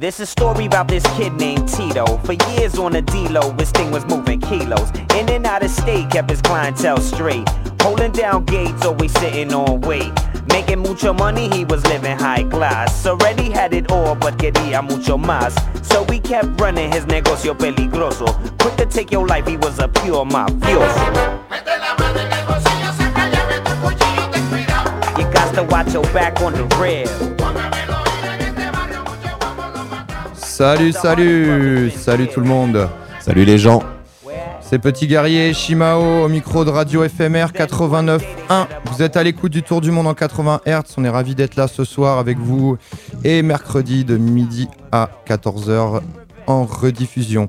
This is a story about this kid named Tito. For years on the D-Lo, his thing was moving kilos. In and out of state, kept his clientele straight. Holding down gates, always sitting on weight. Making mucho money, he was living high class. Already had it all, but quería mucho más. So we kept running his negocio peligroso. Quick to take your life, he was a pure mafioso. You got to watch your back on the rear. Salut, salut, salut tout le monde. Salut les gens. C'est Petit Guerrier Shimao au micro de Radio FMR 89.1. Vous êtes à l'écoute du Tour du Monde en 80 Hz. On est ravis d'être là ce soir avec vous et mercredi de midi à 14h en rediffusion.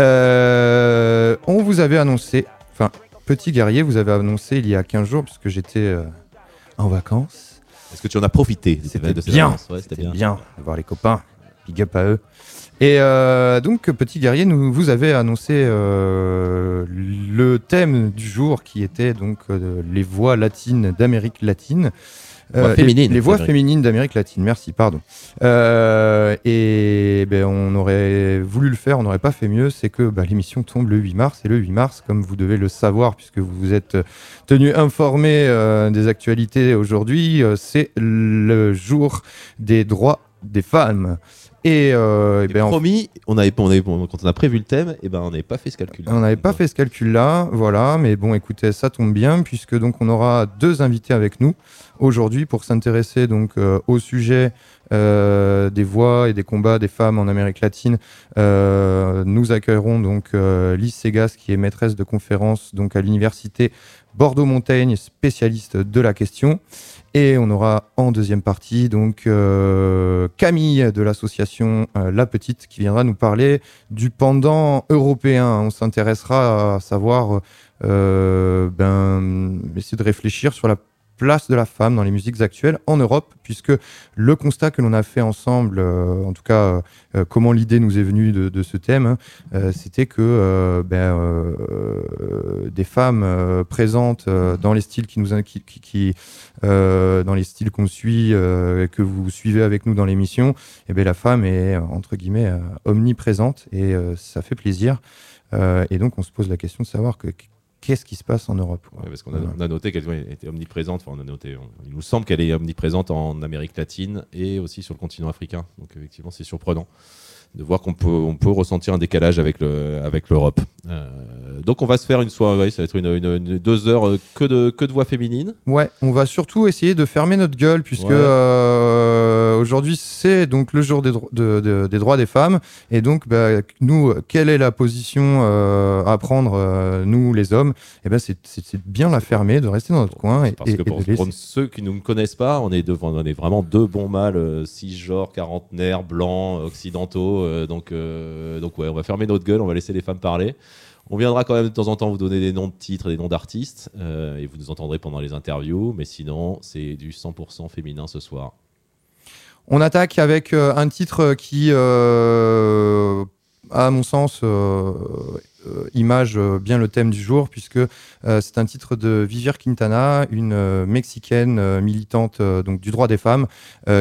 Euh, on vous avait annoncé, enfin, Petit Guerrier vous avez annoncé il y a 15 jours puisque j'étais euh, en vacances. Est-ce que tu en as profité C'était bien, Ouais, c'était bien de voir les copains. Big up à eux. Et euh, donc, Petit Guerrier, nous, vous avez annoncé euh, le thème du jour qui était donc euh, les voix latines d'Amérique latine. Voix les- féminines Les, voix féminines d'Amérique latine, merci, pardon. Et ben, on aurait voulu le faire, on n'aurait pas fait mieux, c'est que bah, l'émission tombe le 8 mars, et le 8 mars, comme vous devez le savoir, puisque vous vous êtes tenu informé des actualités aujourd'hui, c'est le jour des droits des femmes. Et, euh, eh Et ben, en promis, on avait, on avait- quand on a prévu le thème, et ben on n'avait pas fait ce calcul. on n'avait pas fait ce calcul-là, voilà, mais bon, écoutez, ça tombe bien puisque donc on aura deux invités avec nous aujourd'hui pour s'intéresser donc euh, au sujet euh, des voix et des combats des femmes en Amérique latine. Euh, nous accueillerons donc euh, Lise Segas qui est maîtresse de conférence donc à l'université Bordeaux-Montaigne, spécialiste de la question. Et on aura en deuxième partie donc euh, Camille de l'association euh, La Petite qui viendra nous parler du pendant européen. On s'intéressera à savoir, euh, ben, essayer de réfléchir sur la place de la femme dans les musiques actuelles en Europe, puisque le constat que l'on a fait ensemble, euh, en tout cas, euh, comment l'idée nous est venue de, ce thème, hein, euh, c'était que euh, ben, euh, euh, des femmes euh, présentes euh, dans les styles qui nous qui, qui- qui, euh, dans les styles qu'on suit, euh, que vous suivez avec nous dans l'émission, et ben la femme est euh, entre guillemets euh, omniprésente et euh, ça fait plaisir. Euh, et donc on se pose la question de savoir que qu'est-ce qui se passe en Europe. Ouais, parce qu'on a, on a noté qu'elle était omniprésente. Enfin, on a noté. on- il nous semble qu'elle est omniprésente en Amérique latine et aussi sur le continent africain. Donc effectivement, c'est surprenant de voir qu'on peut, on peut ressentir un décalage avec le, avec l'Europe. Euh, donc on va se faire une soirée. ça va être une, une- une- deux heures euh, que de, que de voix féminines. Ouais, on va surtout essayer de fermer notre gueule puisque Ouais. euh, aujourd'hui c'est donc le jour des, dro- de- de- des droits des femmes et donc bah, nous quelle est la position euh, à prendre nous les hommes? Et ben c'est c'est- bien la fermer, de rester dans notre coin et, Parce et- que pour, ceux qui ne me connaissent pas, on est, devant, on est vraiment deux bons mâles, cisgenres, quarantenaires, blancs, occidentaux. Euh, donc, euh, donc ouais, on va fermer notre gueule, on va laisser les femmes parler. On viendra quand même de temps en temps vous donner des noms de titres des noms d'artistes, euh, et vous nous entendrez pendant les interviews. Mais sinon, c'est du 100% féminin ce soir. On attaque avec un titre qui, à mon sens, image bien le thème du jour, puisque c'est un titre de Vivier Quintana, une mexicaine militante donc du droit des femmes,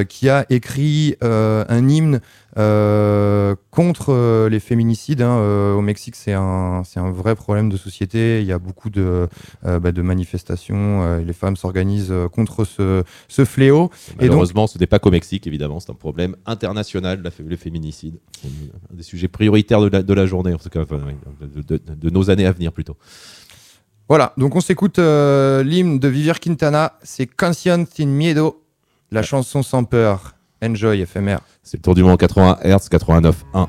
qui a écrit un hymne euh, contre euh, les féminicides. hein. Euh, au Mexique, c'est un, c'est un vrai problème de société. Il y a beaucoup de, euh, bah, de manifestations. les femmes s'organisent contre ce, ce fléau. Et donc- Malheureusement, ce n'est pas qu'au Mexique, évidemment, c'est un problème international, la, le féminicide. C'est un des sujets prioritaires de la, de la journée, en tout cas, enfin, de, de- de nos années à venir plutôt. Voilà, donc on s'écoute l'hymne de Vivier Quintana, c'est Canción sin miedo, la chanson sans peur. Enjoy FMR. C'est le tour du monde en 80 Hz, 89.1.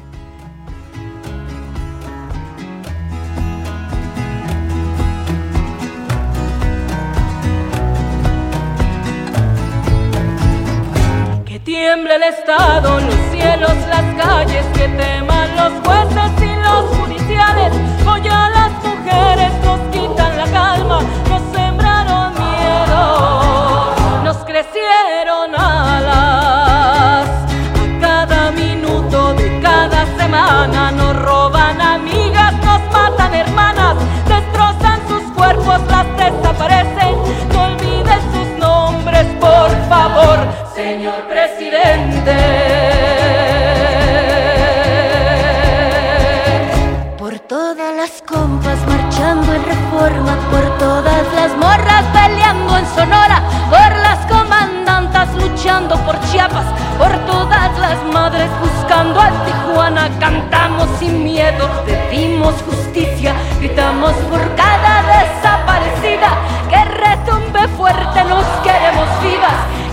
Que tiemble el Estado, los cielos, las calles, que teman los jueces señor presidente. Por todas las compas marchando en reforma, por todas las morras peleando en Sonora, por las comandantas luchando por Chiapas, por todas las madres buscando a Tijuana, cantamos sin miedo, pedimos justicia, gritamos por cada desaparecida, que retumbe fuerte, nos queremos vivas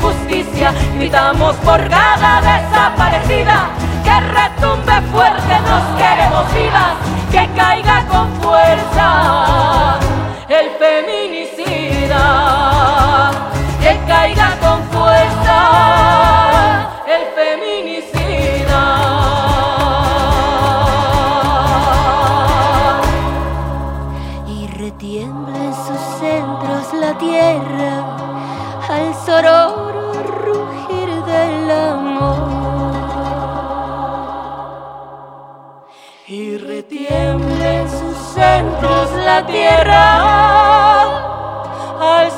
Justicia, gritamos por cada desaparecida, que retumbe fuerte, nos queremos vivas, que caiga con fuerza el feminicida, que caiga con tierra al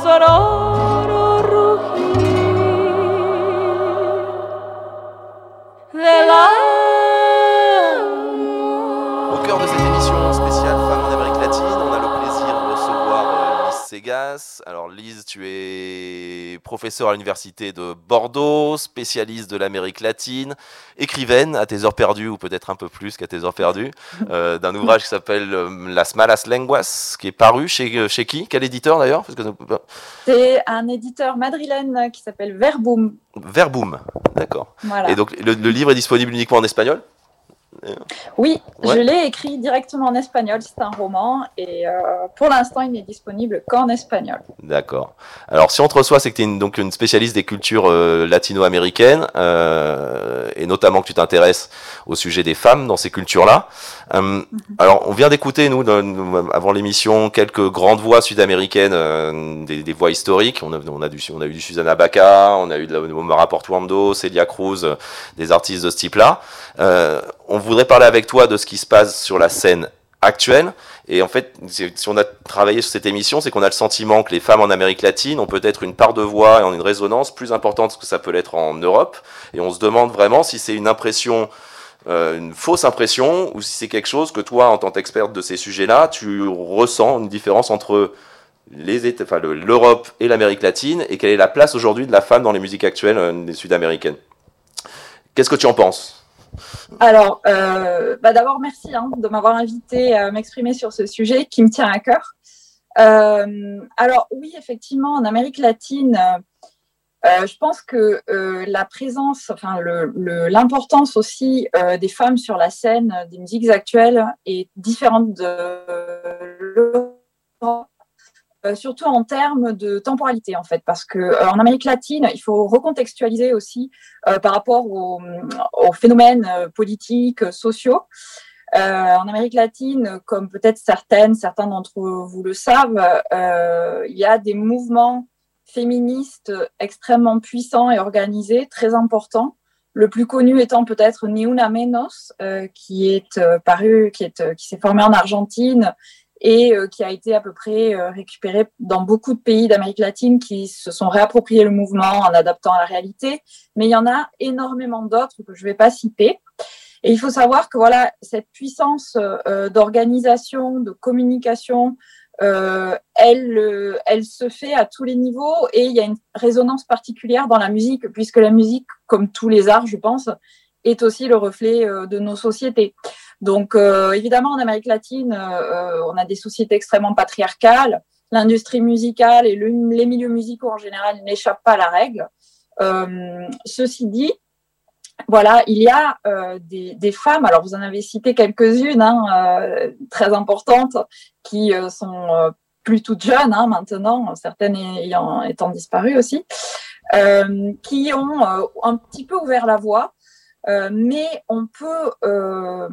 Alors Lise, tu es professeure à l'université de Bordeaux, spécialiste de l'Amérique latine, écrivaine à tes heures perdues, ou peut-être un peu plus qu'à tes heures perdues, euh, d'un ouvrage qui s'appelle euh, Las Malas Lenguas, qui est paru chez, euh, chez qui? Quel éditeur d'ailleurs? C'est un éditeur madrilène qui s'appelle Verboom. Verboom, d'accord. Et donc le, livre est disponible uniquement en espagnol? Oui, je l'ai écrit directement en espagnol. C'est un roman et euh, pour l'instant, il n'est disponible qu'en espagnol. D'accord. Alors, si on te reçoit, c'est que tu es une, donc une spécialiste des cultures euh, latino-américaines euh, et notamment que tu t'intéresses au sujet des femmes dans ces cultures-là. Mhm. Alors, on vient d'écouter, nous, avant l'émission, quelques grandes voix sud-américaines, des, voix historiques. On a, on a, du, on a eu du Susanna Baca, on a eu de la Mara Portuando, Celia Cruz, des artistes de ce type-là. On voudrais parler avec toi de ce qui se passe sur la scène actuelle. Et en fait, si on a travaillé sur cette émission, c'est qu'on a le sentiment que les femmes en Amérique latine ont peut-être une part de voix et une résonance plus importante que ça peut l'être en Europe. Et on se demande vraiment si c'est une impression, euh, une fausse impression, ou si c'est quelque chose que toi, en tant qu'experte de ces sujets-là, tu ressens une différence entre l'Europe et l'Amérique latine, et quelle est la place aujourd'hui de la femme dans les musiques actuelles euh, sud-américaines. Qu'est-ce que tu en penses? Alors, euh, bah d'abord, merci hein, de m'avoir invité à m'exprimer sur ce sujet qui me tient à cœur. Euh, alors, oui, effectivement, en Amérique latine, euh, je pense que la présence, enfin, l'importance aussi des femmes sur la scène des musiques actuelles est différente de l'Europe surtout en termes de temporalité en fait, parce que euh, Amérique latine, il faut recontextualiser aussi euh, par rapport aux, phénomènes politiques, sociaux. en Amérique latine, comme peut-être certaines, certains d'entre vous le savent, il y a des mouvements féministes extrêmement puissants et organisés, très importants. Le plus connu étant peut-être Ni Una Menos, qui est paru, qui est, qui s'est formé en Argentine et euh, qui a été à peu près euh, récupéré dans beaucoup de pays d'Amérique latine qui se sont réappropriés le mouvement en adaptant à la réalité. Mais il y en a énormément d'autres que je ne vais pas citer. Et il faut savoir que voilà cette puissance euh, d'organisation, de communication, euh, elle, elle se fait à tous les niveaux et il y a une résonance particulière dans la musique puisque la musique, comme tous les arts, je pense, est aussi le reflet de nos sociétés. Donc, euh, évidemment, en Amérique latine, euh, on a des sociétés extrêmement patriarcales. L'industrie musicale et les milieux musicaux en général n'échappent pas à la règle. Euh, ceci dit, voilà, il y a des, femmes, alors vous en avez cité quelques-unes hein, très importantes, qui sont plus toutes jeunes hein, maintenant, certaines ayant étant disparues aussi, qui ont un petit peu ouvert la voie euh, mais on peut, euh,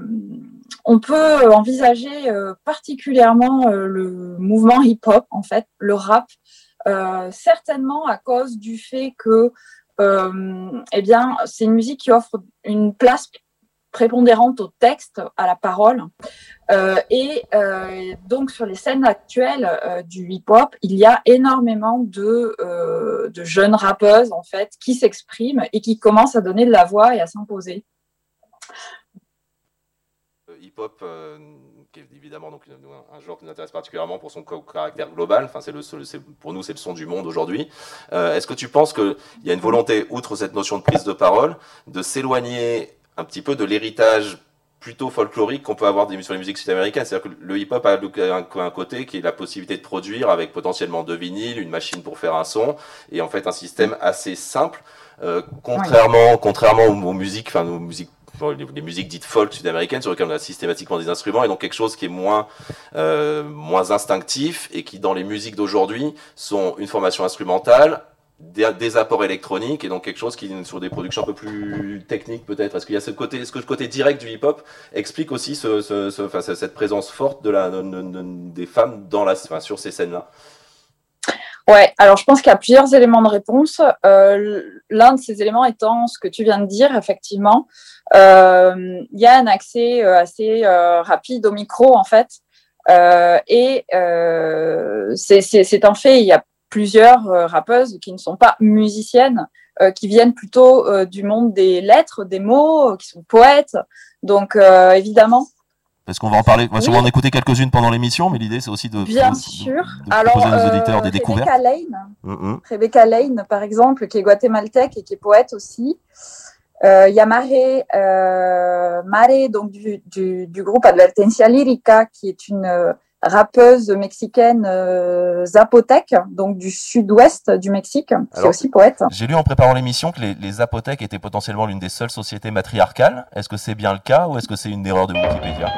on peut envisager euh, particulièrement le mouvement hip-hop, en fait, le rap, certainement à cause du fait que eh c'est une musique qui offre une place prépondérante au texte, à la parole. Euh, et euh, donc sur les scènes actuelles euh, du hip-hop, il y a énormément de, jeunes rappeuses en fait qui s'expriment et qui commencent à donner de la voix et à s'imposer. Hip-hop, qui est évidemment donc un, genre qui nous intéresse particulièrement pour son caractère global. Enfin, c'est le, pour nous, c'est le son du monde aujourd'hui. Est-ce que tu penses qu'il y a une volonté, outre cette notion de prise de parole, de s'éloigner un petit peu de l'héritage plutôt folklorique qu'on peut avoir sur les musiques sud-américaines. C'est-à-dire que le hip-hop a un, côté qui est la possibilité de produire avec potentiellement deux vinyles, une machine pour faire un son, et en fait un système assez simple, euh, contrairement, contrairement aux, musiques, enfin aux musiques les, musiques dites folk sud-américaines sur lesquelles on a systématiquement des instruments et donc quelque chose qui est moins euh, moins instinctif et qui dans les musiques d'aujourd'hui sont une formation instrumentale des, apports électroniques et donc quelque chose qui sur des productions un peu plus techniques peut-être. Est-ce qu'il y a ce côté, le côté direct du hip-hop explique aussi ce, cette présence forte de la, des femmes dans la, sur ces scènes-là? Ouais, alors je pense qu'il y a plusieurs éléments de réponse. Euh, l'un de ces éléments étant ce que tu viens de dire, effectivement. Euh, il y a un accès euh, assez rapide au micro, en fait. et c'est un fait, il y a plusieurs euh, rappeuses qui ne sont pas musiciennes, euh, qui viennent plutôt euh, du monde des lettres, des mots, qui sont poètes. Donc évidemment, parce qu'on va en parler, on va sûrement en écouter quelques-unes pendant l'émission, mais l'idée c'est aussi de, Bien sûr. Alors, aux auditeurs des découvertes. Rebecca Lane, mm-hmm. Rebecca Lane, par exemple, qui est guatémaltèque et qui est poète aussi. Il y a Mare, Mare donc du, du, du, groupe Advertencia Lírica, qui est une rappeuse mexicaine euh, Zapotec, donc du sud-ouest du Mexique, qui est aussi poète. J'ai lu en préparant l'émission que les, les Zapotec étaient potentiellement l'une des seules sociétés matriarcales. Est-ce que c'est bien le cas ou est-ce que c'est une erreur de Wikipédia?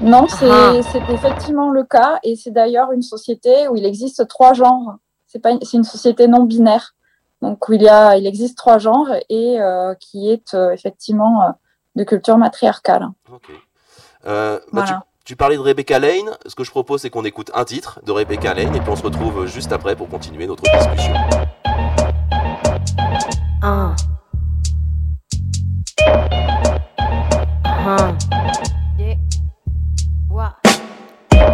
Non, ah. c'est effectivement le cas et c'est d'ailleurs une société où il existe trois genres. C'est une société non binaire. Donc où il y a il existe trois genres et euh, qui est euh, effectivement euh, de culture matriarcale. Ok. Bah, voilà. Tu parlais de Rebecca Lane. Ce que je propose, c'est qu'on écoute un titre de Rebecca Lane et puis on se retrouve juste après pour continuer notre discussion.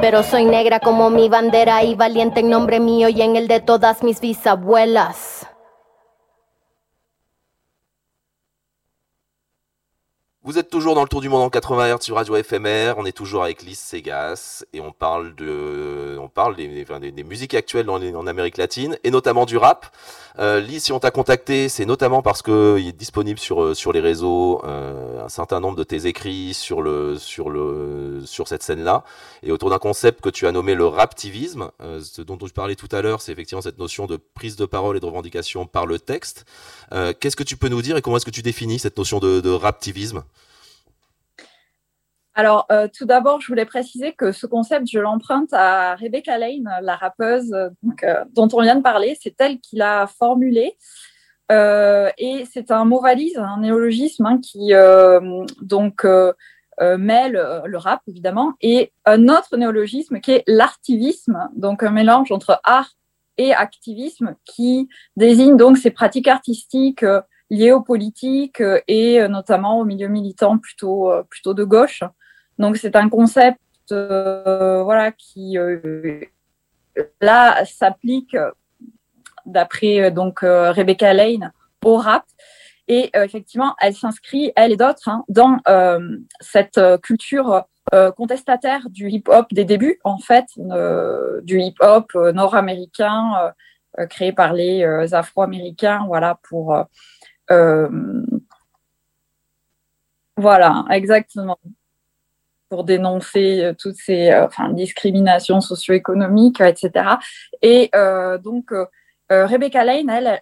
Pero soy negra como mi bandera y valiente en nombre mío y en el de todas mis bisabuelas. Vous êtes toujours dans le tour du monde en 80 Hz sur Radio FMR. On est toujours avec Lise Segas et on parle de, on parle des, musiques actuelles en, Amérique latine et notamment du rap. Euh, Lise, si on t'a contacté, c'est notamment parce que il est disponible sur euh, sur les réseaux euh, un certain nombre de tes écrits sur le sur le sur cette scène-là et autour d'un concept que tu as nommé le raptivisme, euh, ce dont je parlais tout à l'heure, c'est effectivement cette notion de prise de parole et de revendication par le texte. Euh, qu'est-ce que tu peux nous dire et comment est-ce que tu définis cette notion de, de raptivisme? Alors, euh, tout d'abord, je voulais préciser que ce concept, je l'emprunte à Rebecca Lane, la rappeuse donc, euh, dont on vient de parler. C'est elle qui l'a formulé. Euh, et c'est un mot valise, un néologisme hein, qui euh, donc euh, mêle le rap, évidemment, et un autre néologisme qui est l'artivisme, donc un mélange entre art et activisme qui désigne donc ces pratiques artistiques liées aux politiques et notamment au milieu militant plutôt, plutôt de gauche. Donc c'est un concept euh, voilà qui euh, là s'applique d'après euh, donc Rebecca Lane au rap. Et effectivement elle s'inscrit elle et d'autres hein, dans cette culture contestataire du hip-hop des débuts en fait du hip-hop nord-américain créé par les Afro-américains voilà pour voilà exactement pour dénoncer euh, toutes ces euh, discriminations socio-économiques, etc. Et euh, donc, Rebecca Lane, elle,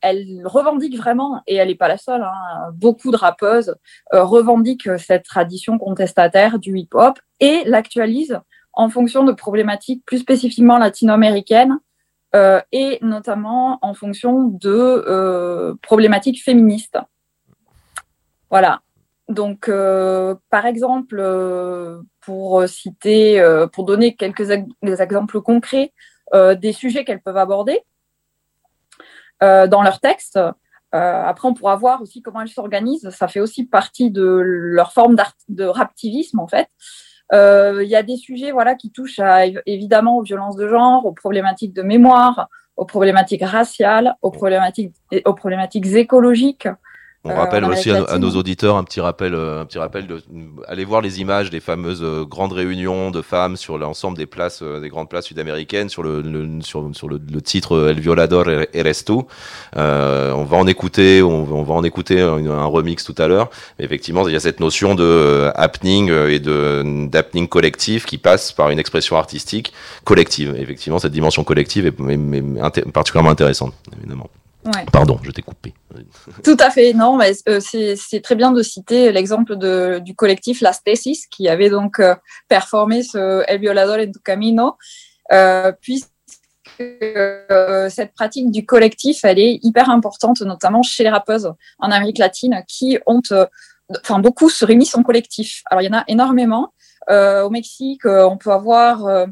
elle, revendique vraiment, et elle n'est pas la seule, hein, beaucoup de rappeuses revendiquent cette tradition contestataire du hip-hop et l'actualise en fonction de problématiques plus spécifiquement latino-américaines et notamment en fonction de problématiques féministes. Voilà. Donc, euh, par exemple, euh, pour citer, euh, pour donner quelques exemples concrets des sujets qu'elles peuvent aborder dans leurs textes. après, on pourra voir aussi comment elles s'organisent. Ça fait aussi partie de leur forme de raptivisme, en fait. Il y a des sujets voilà, qui touchent à, évidemment aux violences de genre, aux problématiques de mémoire, aux problématiques raciales, aux problématiques, aux problématiques écologiques, on euh, rappelle aussi à, à, nos auditeurs un petit rappel, euh, un petit rappel de aller voir les images des fameuses euh, grandes réunions de femmes sur l'ensemble des places, des grandes places sud-américaines, sur le, le, sur, sur le, le, titre El Violador Eres. Euh, on va en écouter, on, on, va en écouter un, un remix tout à l'heure. Effectivement, il y a cette notion de happening et de d'happening collectif qui passe par une expression artistique collective. Effectivement, cette dimension collective est, est, est particulièrement intéressante, évidemment. Ouais. Pardon, je t'ai coupé. Tout à fait, non, mais euh, c'est très bien de citer l'exemple du collectif Las Tesis qui avait donc euh, performé ce El Violador en tu Camino, euh, puisque euh, cette pratique du collectif, elle est hyper importante, notamment chez les rappeuses en Amérique latine qui ont, euh, enfin, beaucoup se réunissent en collectif. Alors, il y en a énormément. au Mexique, on peut avoir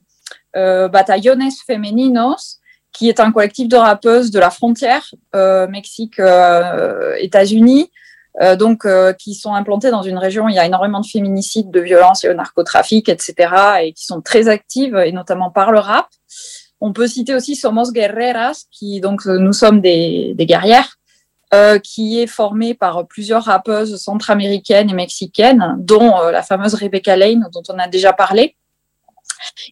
Batallones Femeninos, qui est un collectif de rappeuses de la frontière euh, Mexique-États-Unis, euh, euh, donc euh, qui sont implantées dans une région où il y a énormément de féminicides, de violences et de narcotrafic, etc., et qui sont très actives, et notamment par le rap. On peut citer aussi Somos Guerreras, qui donc nous sommes des, des guerrières, euh, qui est formée par plusieurs rappeuses centra-américaines et mexicaines, dont la fameuse Rebecca Lane, dont on a déjà parlé.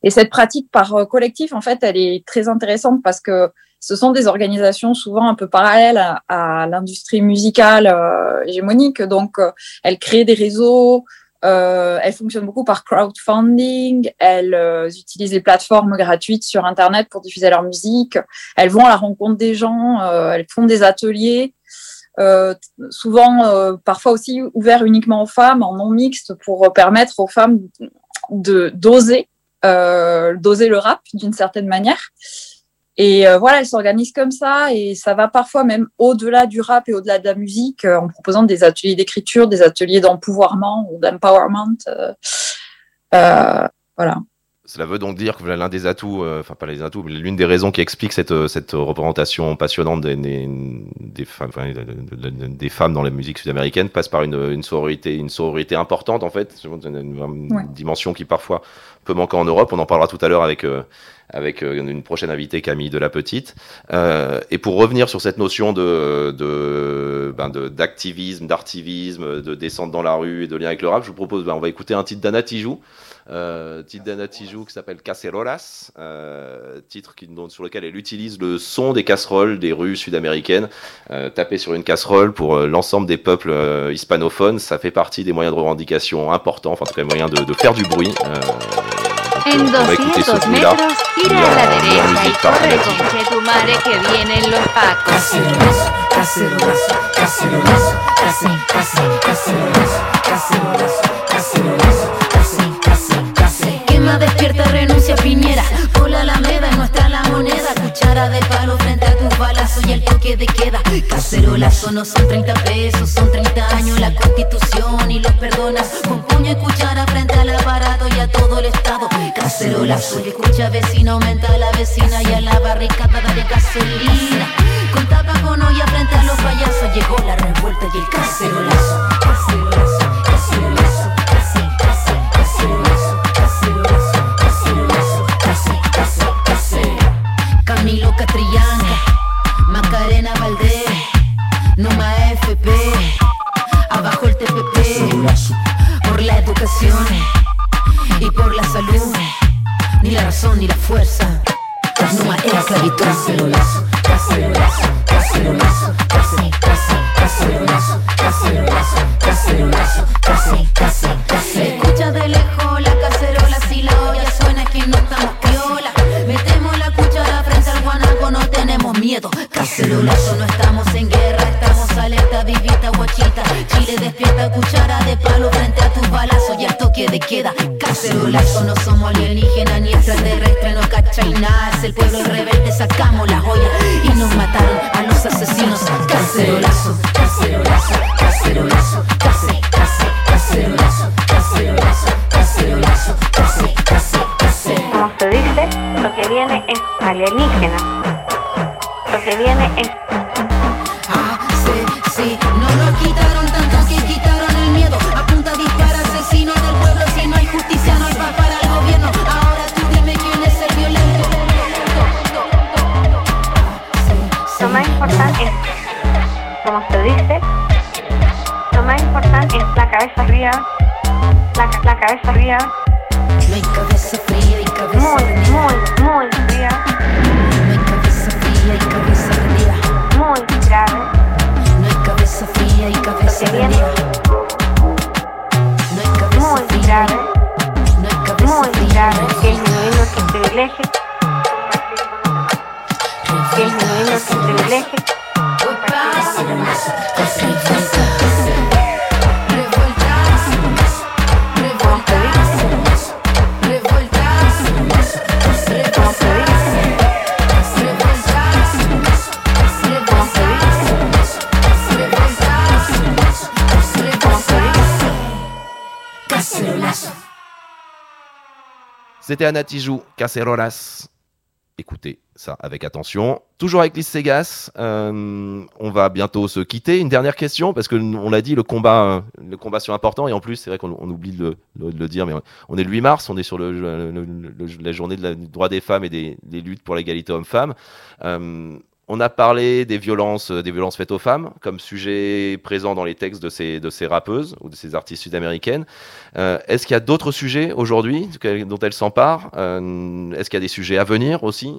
Et cette pratique par euh, collectif, en fait, elle est très intéressante parce que ce sont des organisations souvent un peu parallèles à, l'industrie musicale euh, hégémonique. Donc, euh, elles créent des réseaux, elles fonctionnent beaucoup par crowdfunding, elles utilisent les plateformes gratuites sur Internet pour diffuser leur musique, elles vont à la rencontre des gens, elles font des ateliers. souvent, parfois aussi ouverts uniquement aux femmes, en non mixte, pour permettre aux femmes de d'oser doser le rap d'une certaine manière. Et euh, voilà, elle s'organise comme ça et ça va parfois même au-delà du rap et au-delà de la musique euh, en proposant des ateliers d'écriture, des ateliers d'empouvoirment ou d'empowerment. Euh, euh, voilà. Cela veut donc dire que l'un des atouts, euh, enfin pas les atouts, mais l'une des raisons qui explique cette, euh, cette représentation passionnante des, des, des femmes, des femmes dans la musique sud-américaine passe par une, une sororité, une sororité importante en fait, une, une- une Ouais. dimension qui parfois peut manquer en Europe. On en parlera tout à l'heure avec euh, avec euh, une prochaine invitée Camille de la Petite. Euh, et pour revenir sur cette notion de de ben, d'activisme, d'artivisme, de descente dans la rue et de lien avec le rap, je vous propose, ben, on va écouter un titre d'Anna Tijoux titre d'Anna Tijoux qui s'appelle Cacerolas, euh, titre qui, dont- sur lequel elle utilise le son des casseroles des rues sud-américaines. Euh, taper sur une casserole pour euh, l'ensemble des peuples euh, hispanophones, ça fait partie des moyens de revendication importants, enfin en tout cas moyens de, de faire du bruit. Euh, En donc, on va écouter ce 200 bruit-là. metros, gira Mira, a la mira derecha y music para corre Anna con Tijoux. que tu madre que vienen los pacos. Quema, de palo frente a tus balazos y el toque de queda. Cacerolazo no son 30 pesos, son 30 años la constitución y los perdonas. Con puño y cuchara frente al aparato y a todo el estado. Cacerolazo, y escucha vecino, aumenta a la vecina y a la barricada de gasolina. Con tapa con olla frente a los payasos llegó la revuelta y el. Cacerolazo, cacerolazo, razón ni la fuerza. Las numas era esclavitud celulosa. C'était Anna Tijoux, Cacerolas. Écoutez ça avec attention. Toujours avec Lys Segas, euh, on va bientôt se quitter. Une dernière question, parce que on l'a dit, le combat, euh, le combat c'est important, et en plus, c'est vrai qu'on on oublie de le, dire, mais on est le 8 mars, on est sur la journée de la- du droit des femmes et des, des luttes pour l'égalité homme-femme. Euh, on a parlé des violences, euh, des violences faites aux femmes comme sujet présent dans les textes de ces, rappeuses ou de ces artistes sud-américaines. Euh, Est-ce qu'il y a d'autres sujets aujourd'hui dont elles s'emparent? Euh, Est-ce qu'il y a des sujets à venir aussi?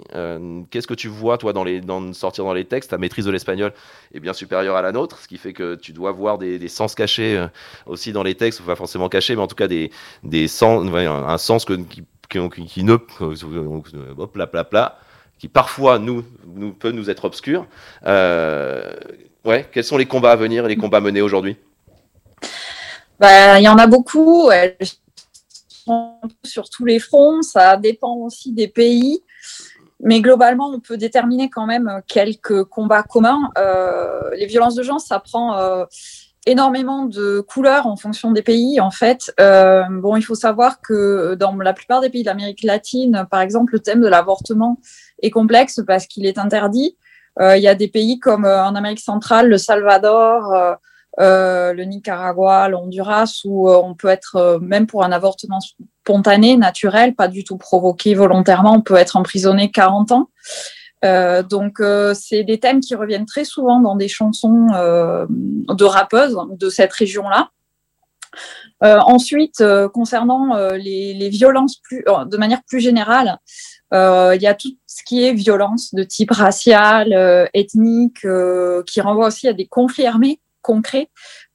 Qu'est-ce que tu vois, toi, dans les, sortir dans les textes? Ta maîtrise de l'espagnol est bien supérieure à la nôtre, ce qui fait que tu dois voir des, sens cachés aussi dans les textes, pas forcément cachés, mais en tout cas des, sens, un, sens qui- qui ne. Hop, là, là, là, qui parfois nous, peut nous être obscur. Euh, ouais, quels sont les combats à venir et les combats menés aujourd'hui? Bah, il y en a beaucoup. Elles sont sur tous les fronts. Ça dépend aussi des pays. Mais globalement, on peut déterminer quand même quelques combats communs. Euh, les violences de genre, ça prend euh, énormément de couleurs en fonction des pays. En fait, euh, bon, il faut savoir que dans la plupart des pays d'Amérique latine, par exemple, le thème de l'avortement est complexe parce qu'il est interdit. Euh, il y a des pays comme euh, en Amérique centrale, le Salvador, euh, le Nicaragua, le Honduras, où on peut être, même pour un avortement spontané, naturel, pas du tout provoqué volontairement, on peut être emprisonné 40 ans. Donc, c'est des thèmes qui reviennent très souvent dans des chansons de rappeuses de cette région-là. Ensuite, concernant les, violences de manière plus générale, il y a tout ce qui est violence de type racial, euh, ethnique, euh, qui renvoie aussi à des conflits armés concrets,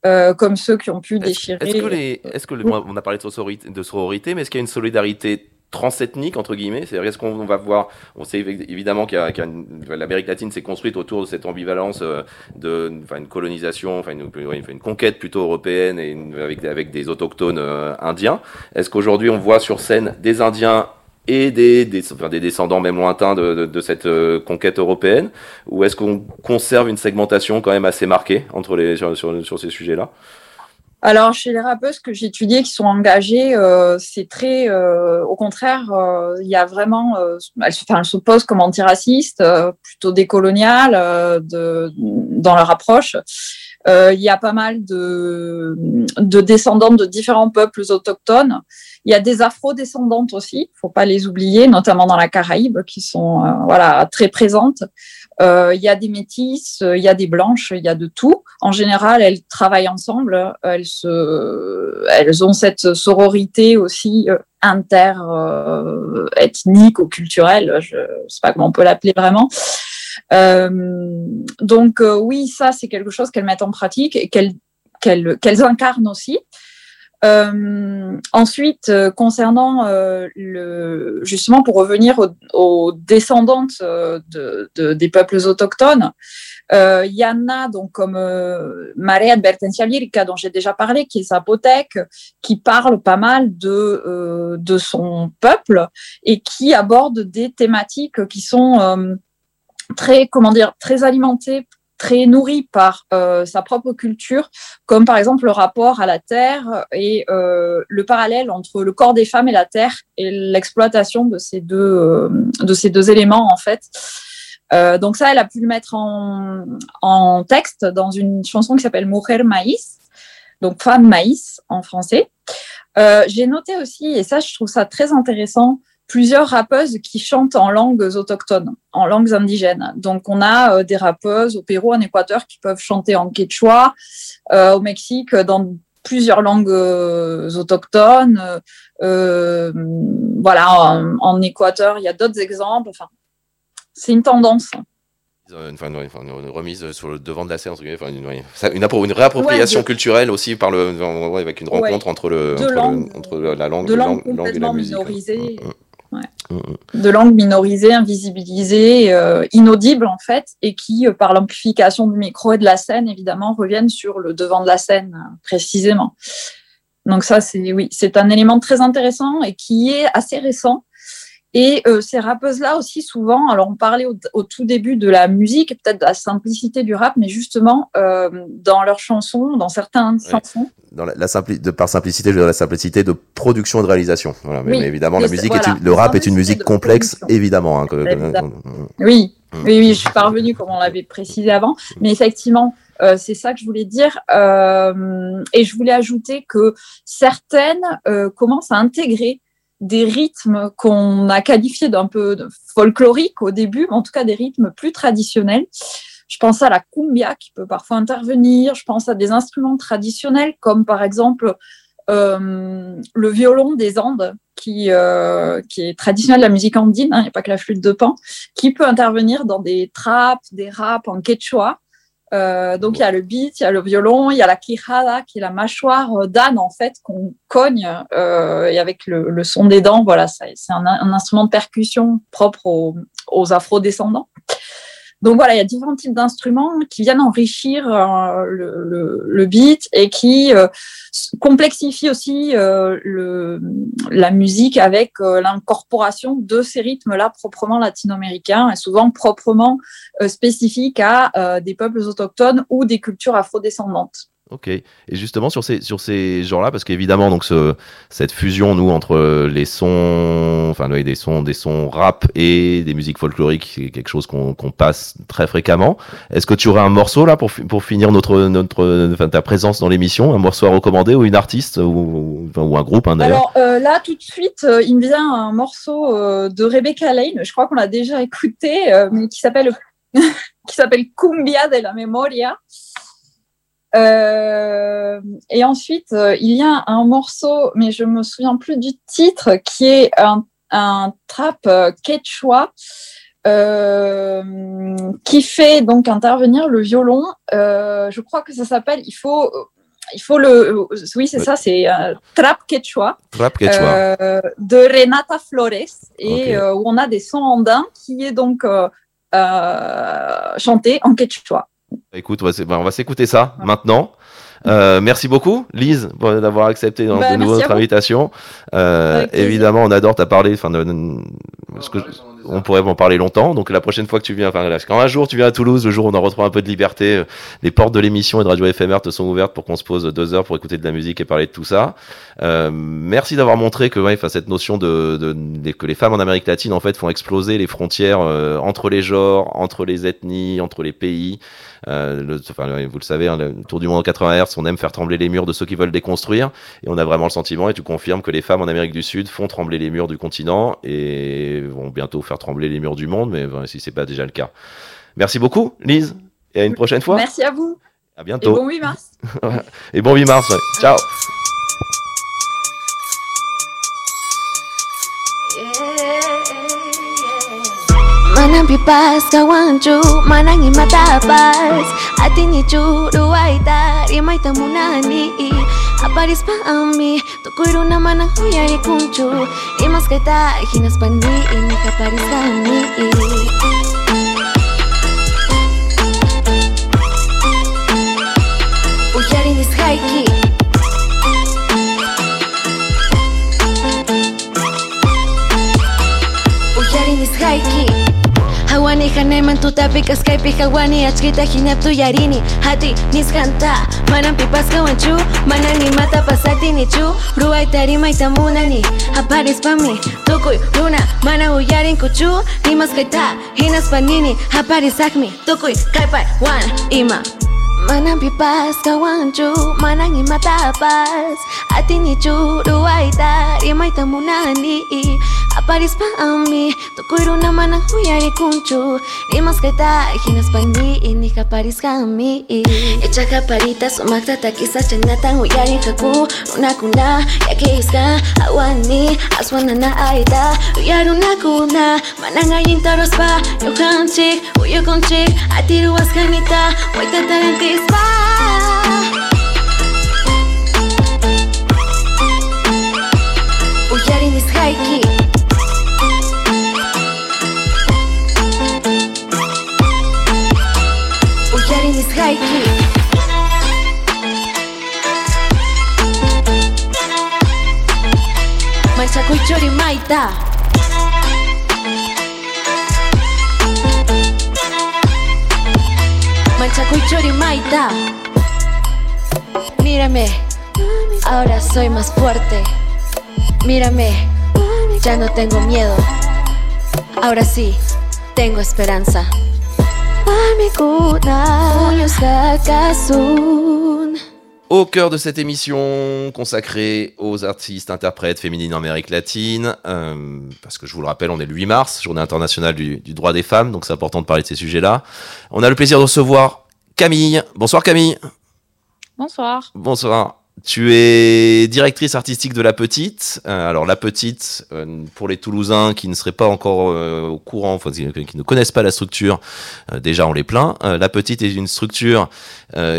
euh, comme ceux qui ont pu déchirer. Est-ce que, les, est-ce que le- on a parlé de sororité, de sororité mais est-ce qu'il y a une solidarité transethnique entre guillemets? C'est-à-dire est-ce qu'on va voir On sait évi- évidemment qu'il y a, qu'il y a une- l'Amérique latine s'est construite autour de cette ambivalence euh, de, enfin une colonisation, enfin une, conquête plutôt européenne et une- avec des- avec des autochtones euh, indiens. Est-ce qu'aujourd'hui on voit sur scène des Indiens et des, des, des descendants même lointains de, de, cette euh, conquête européenne Ou est-ce qu'on conserve une segmentation quand même assez marquée entre les, sur, sur, ces sujets-là? Alors, chez les rappeuses que j'ai étudiées qui sont engagées, euh, c'est très. euh, au contraire, il y a vraiment. elles, elles se posent comme antiracistes, plutôt décoloniales de, dans leur approche. Euh, Il y a pas mal de, de descendantes de différents peuples autochtones. Il y a des afro-descendantes aussi, faut pas les oublier, notamment dans la Caraïbe, qui sont euh, voilà très présentes. Euh, Il y a des métisses, il y a des blanches, il y a de tout. En général, elles travaillent ensemble, elles, se, elles ont cette sororité aussi euh, inter euh, ethnique ou culturelle, je sais pas comment on peut l'appeler vraiment. Euh, donc euh, oui, ça c'est quelque chose qu'elles mettent en pratique et qu'elles qu'elles qu'elles incarnent aussi. Euh, ensuite, euh, concernant euh, le, justement pour revenir aux, aux descendantes euh, de, de- des peuples autochtones, il y en a donc comme Maria Advertencia Lírica dont j'ai déjà parlé, qui est zapotèque, qui parle pas mal de de son peuple et qui aborde des thématiques qui sont très comment dire très alimentées très nourries par euh, sa propre culture, comme par exemple le rapport à la terre et euh, le parallèle entre le corps des femmes et la terre et l'exploitation de ces deux euh, de ces deux éléments en fait. Euh, donc ça, elle a pu le mettre en, en texte dans une chanson qui s'appelle Mujer Maïs, donc femme maïs en français. Euh, J'ai noté aussi, et ça je trouve ça très intéressant, plusieurs rappeuses qui chantent en langues autochtones, en langues indigènes. Donc on a euh, des rappeuses au Pérou, en Équateur, qui peuvent chanter en quechua, euh, au Mexique, dans plusieurs langues euh, autochtones. Euh, voilà, en, en Équateur, il y a d'autres exemples. Enfin, c'est une tendance. Euh, Enfin, une remise sur le devant de la scène, enfin, une, réappropriation Ouais, de- culturelle aussi par le, avec une Ouais. rencontre entre, le, entre, le- langues- entre la langue, de la langues langue, langue et la musique. ouais. De langues minorisées, invisibilisées, euh, inaudibles en fait, et qui, euh, par l'amplification du micro et de la scène, évidemment, reviennent sur le devant de la scène euh, précisément. Donc ça, c'est oui, c'est un élément très intéressant et qui est assez récent. Et euh, ces rappeuses-là aussi, souvent, alors on parlait au, au tout début de la musique, peut-être de la simplicité du rap, mais justement, euh, dans leurs chansons, dans certaines chansons, Dans la, la simpli- de, par simplicité, je veux dire la simplicité de production et de réalisation. Voilà. Mais, Oui, mais évidemment, mais la c'est- musique voilà, est une- le rap est une musique complexe, production. évidemment. hein, que- que- Évidemment. Oui, oui, oui, je suis parvenue comme on l'avait précisé avant. Mais effectivement, euh, c'est ça que je voulais dire. Euh, et je voulais ajouter que certaines euh, commencent à intégrer des rythmes qu'on a qualifiés d'un peu folkloriques au début, mais en tout cas des rythmes plus traditionnels. Je pense à la cumbia qui peut parfois intervenir. Je pense à des instruments traditionnels comme par exemple euh, le violon des Andes qui, euh, qui est traditionnel de la musique andine, hein, il n'y a pas que la flûte de pan, qui peut intervenir dans des trappes, des raps en quechua. Euh, donc il y a le beat, il y a le violon, il y a la quijada qui est la mâchoire d'âne en fait qu'on cogne euh, et avec le, le son des dents, voilà, c'est un, un instrument de percussion propre aux, aux afro-descendants. Donc voilà, il y a différents types d'instruments qui viennent enrichir euh, le, beat et qui euh, complexifient aussi euh, la musique avec l'incorporation de ces rythmes-là proprement latino-américains et souvent proprement spécifiques à des peuples autochtones ou des cultures afrodescendantes. Ok. Et justement sur ces sur ces genres-là, parce qu'évidemment donc ce, cette fusion nous entre les sons, enfin des sons des sons rap et des musiques folkloriques, c'est quelque chose qu'on passe très fréquemment. Est-ce que tu aurais un morceau là pour pour finir notre notre ta présence dans l'émission, un morceau à recommander ou une artiste ou, un groupe hein. Alors euh, là, tout de suite, euh, il me vient un morceau euh, de Rebecca Lane, je crois qu'on l'a déjà écouté, mais qui s'appelle qui s'appelle Cumbia de la Memoria. Euh, et ensuite, euh, il y a un morceau, mais je me souviens plus du titre, qui est un, un trap euh, quechua euh, qui fait donc intervenir le violon. Euh, je crois que ça s'appelle. Il faut, il faut le. Oui, c'est ça. C'est euh, trap quechua Rap quechua. de Renata Flores et où on a des sons andins qui est donc chanté en quechua. Écoute, on va, s'é- bah, on va s'écouter ça maintenant. Euh, merci beaucoup, Lise, d'avoir accepté dans- Bah, de nouveau notre invitation. Euh, évidemment, on adore t'as parlé. Enfin, on pourrait en parler longtemps. Donc la prochaine fois que tu viens, enfin, quand un jour tu viens à Toulouse, le jour où on en retrouve un peu de liberté, euh, les portes de l'émission et de Radio éphémère te sont ouvertes pour qu'on se pose deux heures pour écouter de la musique et parler de tout ça. Euh, merci d'avoir montré que ouais, enfin, cette notion de, de, de- que les femmes en Amérique latine en fait font exploser les frontières euh, entre les genres, entre les ethnies, entre les pays. Euh, le- enfin, vous le savez, hein, le Tour du monde en 80 Hz, on aime faire trembler les murs de ceux qui veulent déconstruire, et on a vraiment le sentiment, et tu confirmes que les femmes en Amérique du Sud font trembler les murs du continent et vont bientôt faire trembler les murs du monde, mais ben, si c'est pas déjà le cas. Merci beaucoup, Lise, et à une prochaine fois. Merci à vous À et bientôt. bon 8 mars. Et bon 8 mars. ouais. Ciao. Manang pipas kawanchu, manang imatapas Ati ni churu aita, rimay tamunani. Aparis pa ami, tukuro naman ang huyari kunchu Imas kita, hinas pandi, ini kaparis kami Skype hawani atskita hineptu yarini. Hati nizkanta Manan pipazka wanchu Manan imata pasati nichu Rua itari maita munani Aparez pami Tukui runa Mana uyarin kuchu. Nimas kaita Hinas panini Aparez akmi Tukui kaipai wan ima. Manan pipaz kawantzu, manan imatapaz Ati nitzu ruaita, imaita munani Parispa ami Tukuiruna manan huyarikunchu Rimas kaita Hinas pandi Ini kaparis kami Echa kaparita Sumakta takisa Chanatan huyari haku Runakuna Yakiska Awani Aswanana aita Huyarunaku Mananga yintarospa Yukanchik Uyukunchik Atiruaskanita Huaytatarantispa Uyari nis haiki Manchakuy chori maita Manchakuy chori maita Mírame, ahora soy más fuerte. Mírame, ya no tengo miedo. Ahora sí, tengo esperanza. Au cœur de cette émission consacrée aux artistes interprètes féminines en Amérique latine, euh, parce que je vous le rappelle, on est le 8 mars, journée internationale du, du droit des femmes, donc c'est important de parler de ces sujets-là. On a le plaisir de recevoir Camille. Bonsoir Camille. Bonsoir. Bonsoir. Tu es directrice artistique de La Petite. Euh, alors La Petite, euh, pour les Toulousains qui ne seraient pas encore euh, au courant, enfin, qui, ne connaissent pas la structure, déjà on les plaint. La Petite est une structure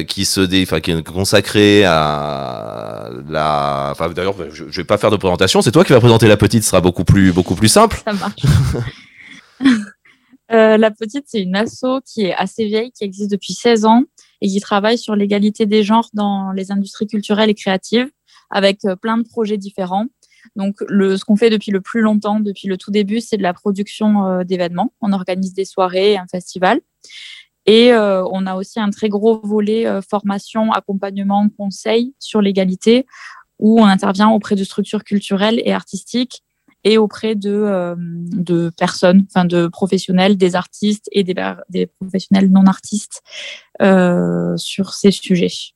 qui se dé, qui est consacrée à la. Enfin d'ailleurs, je, je vais pas faire de présentation. C'est toi qui vas présenter La Petite. Ce sera beaucoup plus beaucoup plus simple. Ça marche. La petite, c'est une asso qui est assez vieille, qui existe depuis 16 ans et qui travaille sur l'égalité des genres dans les industries culturelles et créatives avec euh, plein de projets différents. Donc, le, ce qu'on fait depuis le plus longtemps, depuis le tout début, c'est de la production euh, d'événements. On organise des soirées, un festival. Et euh, on a aussi un très gros volet euh, formation, accompagnement, conseil sur l'égalité, où on intervient auprès de structures culturelles et artistiques et auprès de, euh, de personnes, enfin de professionnels, des artistes et des, des professionnels non artistes euh, sur ces sujets.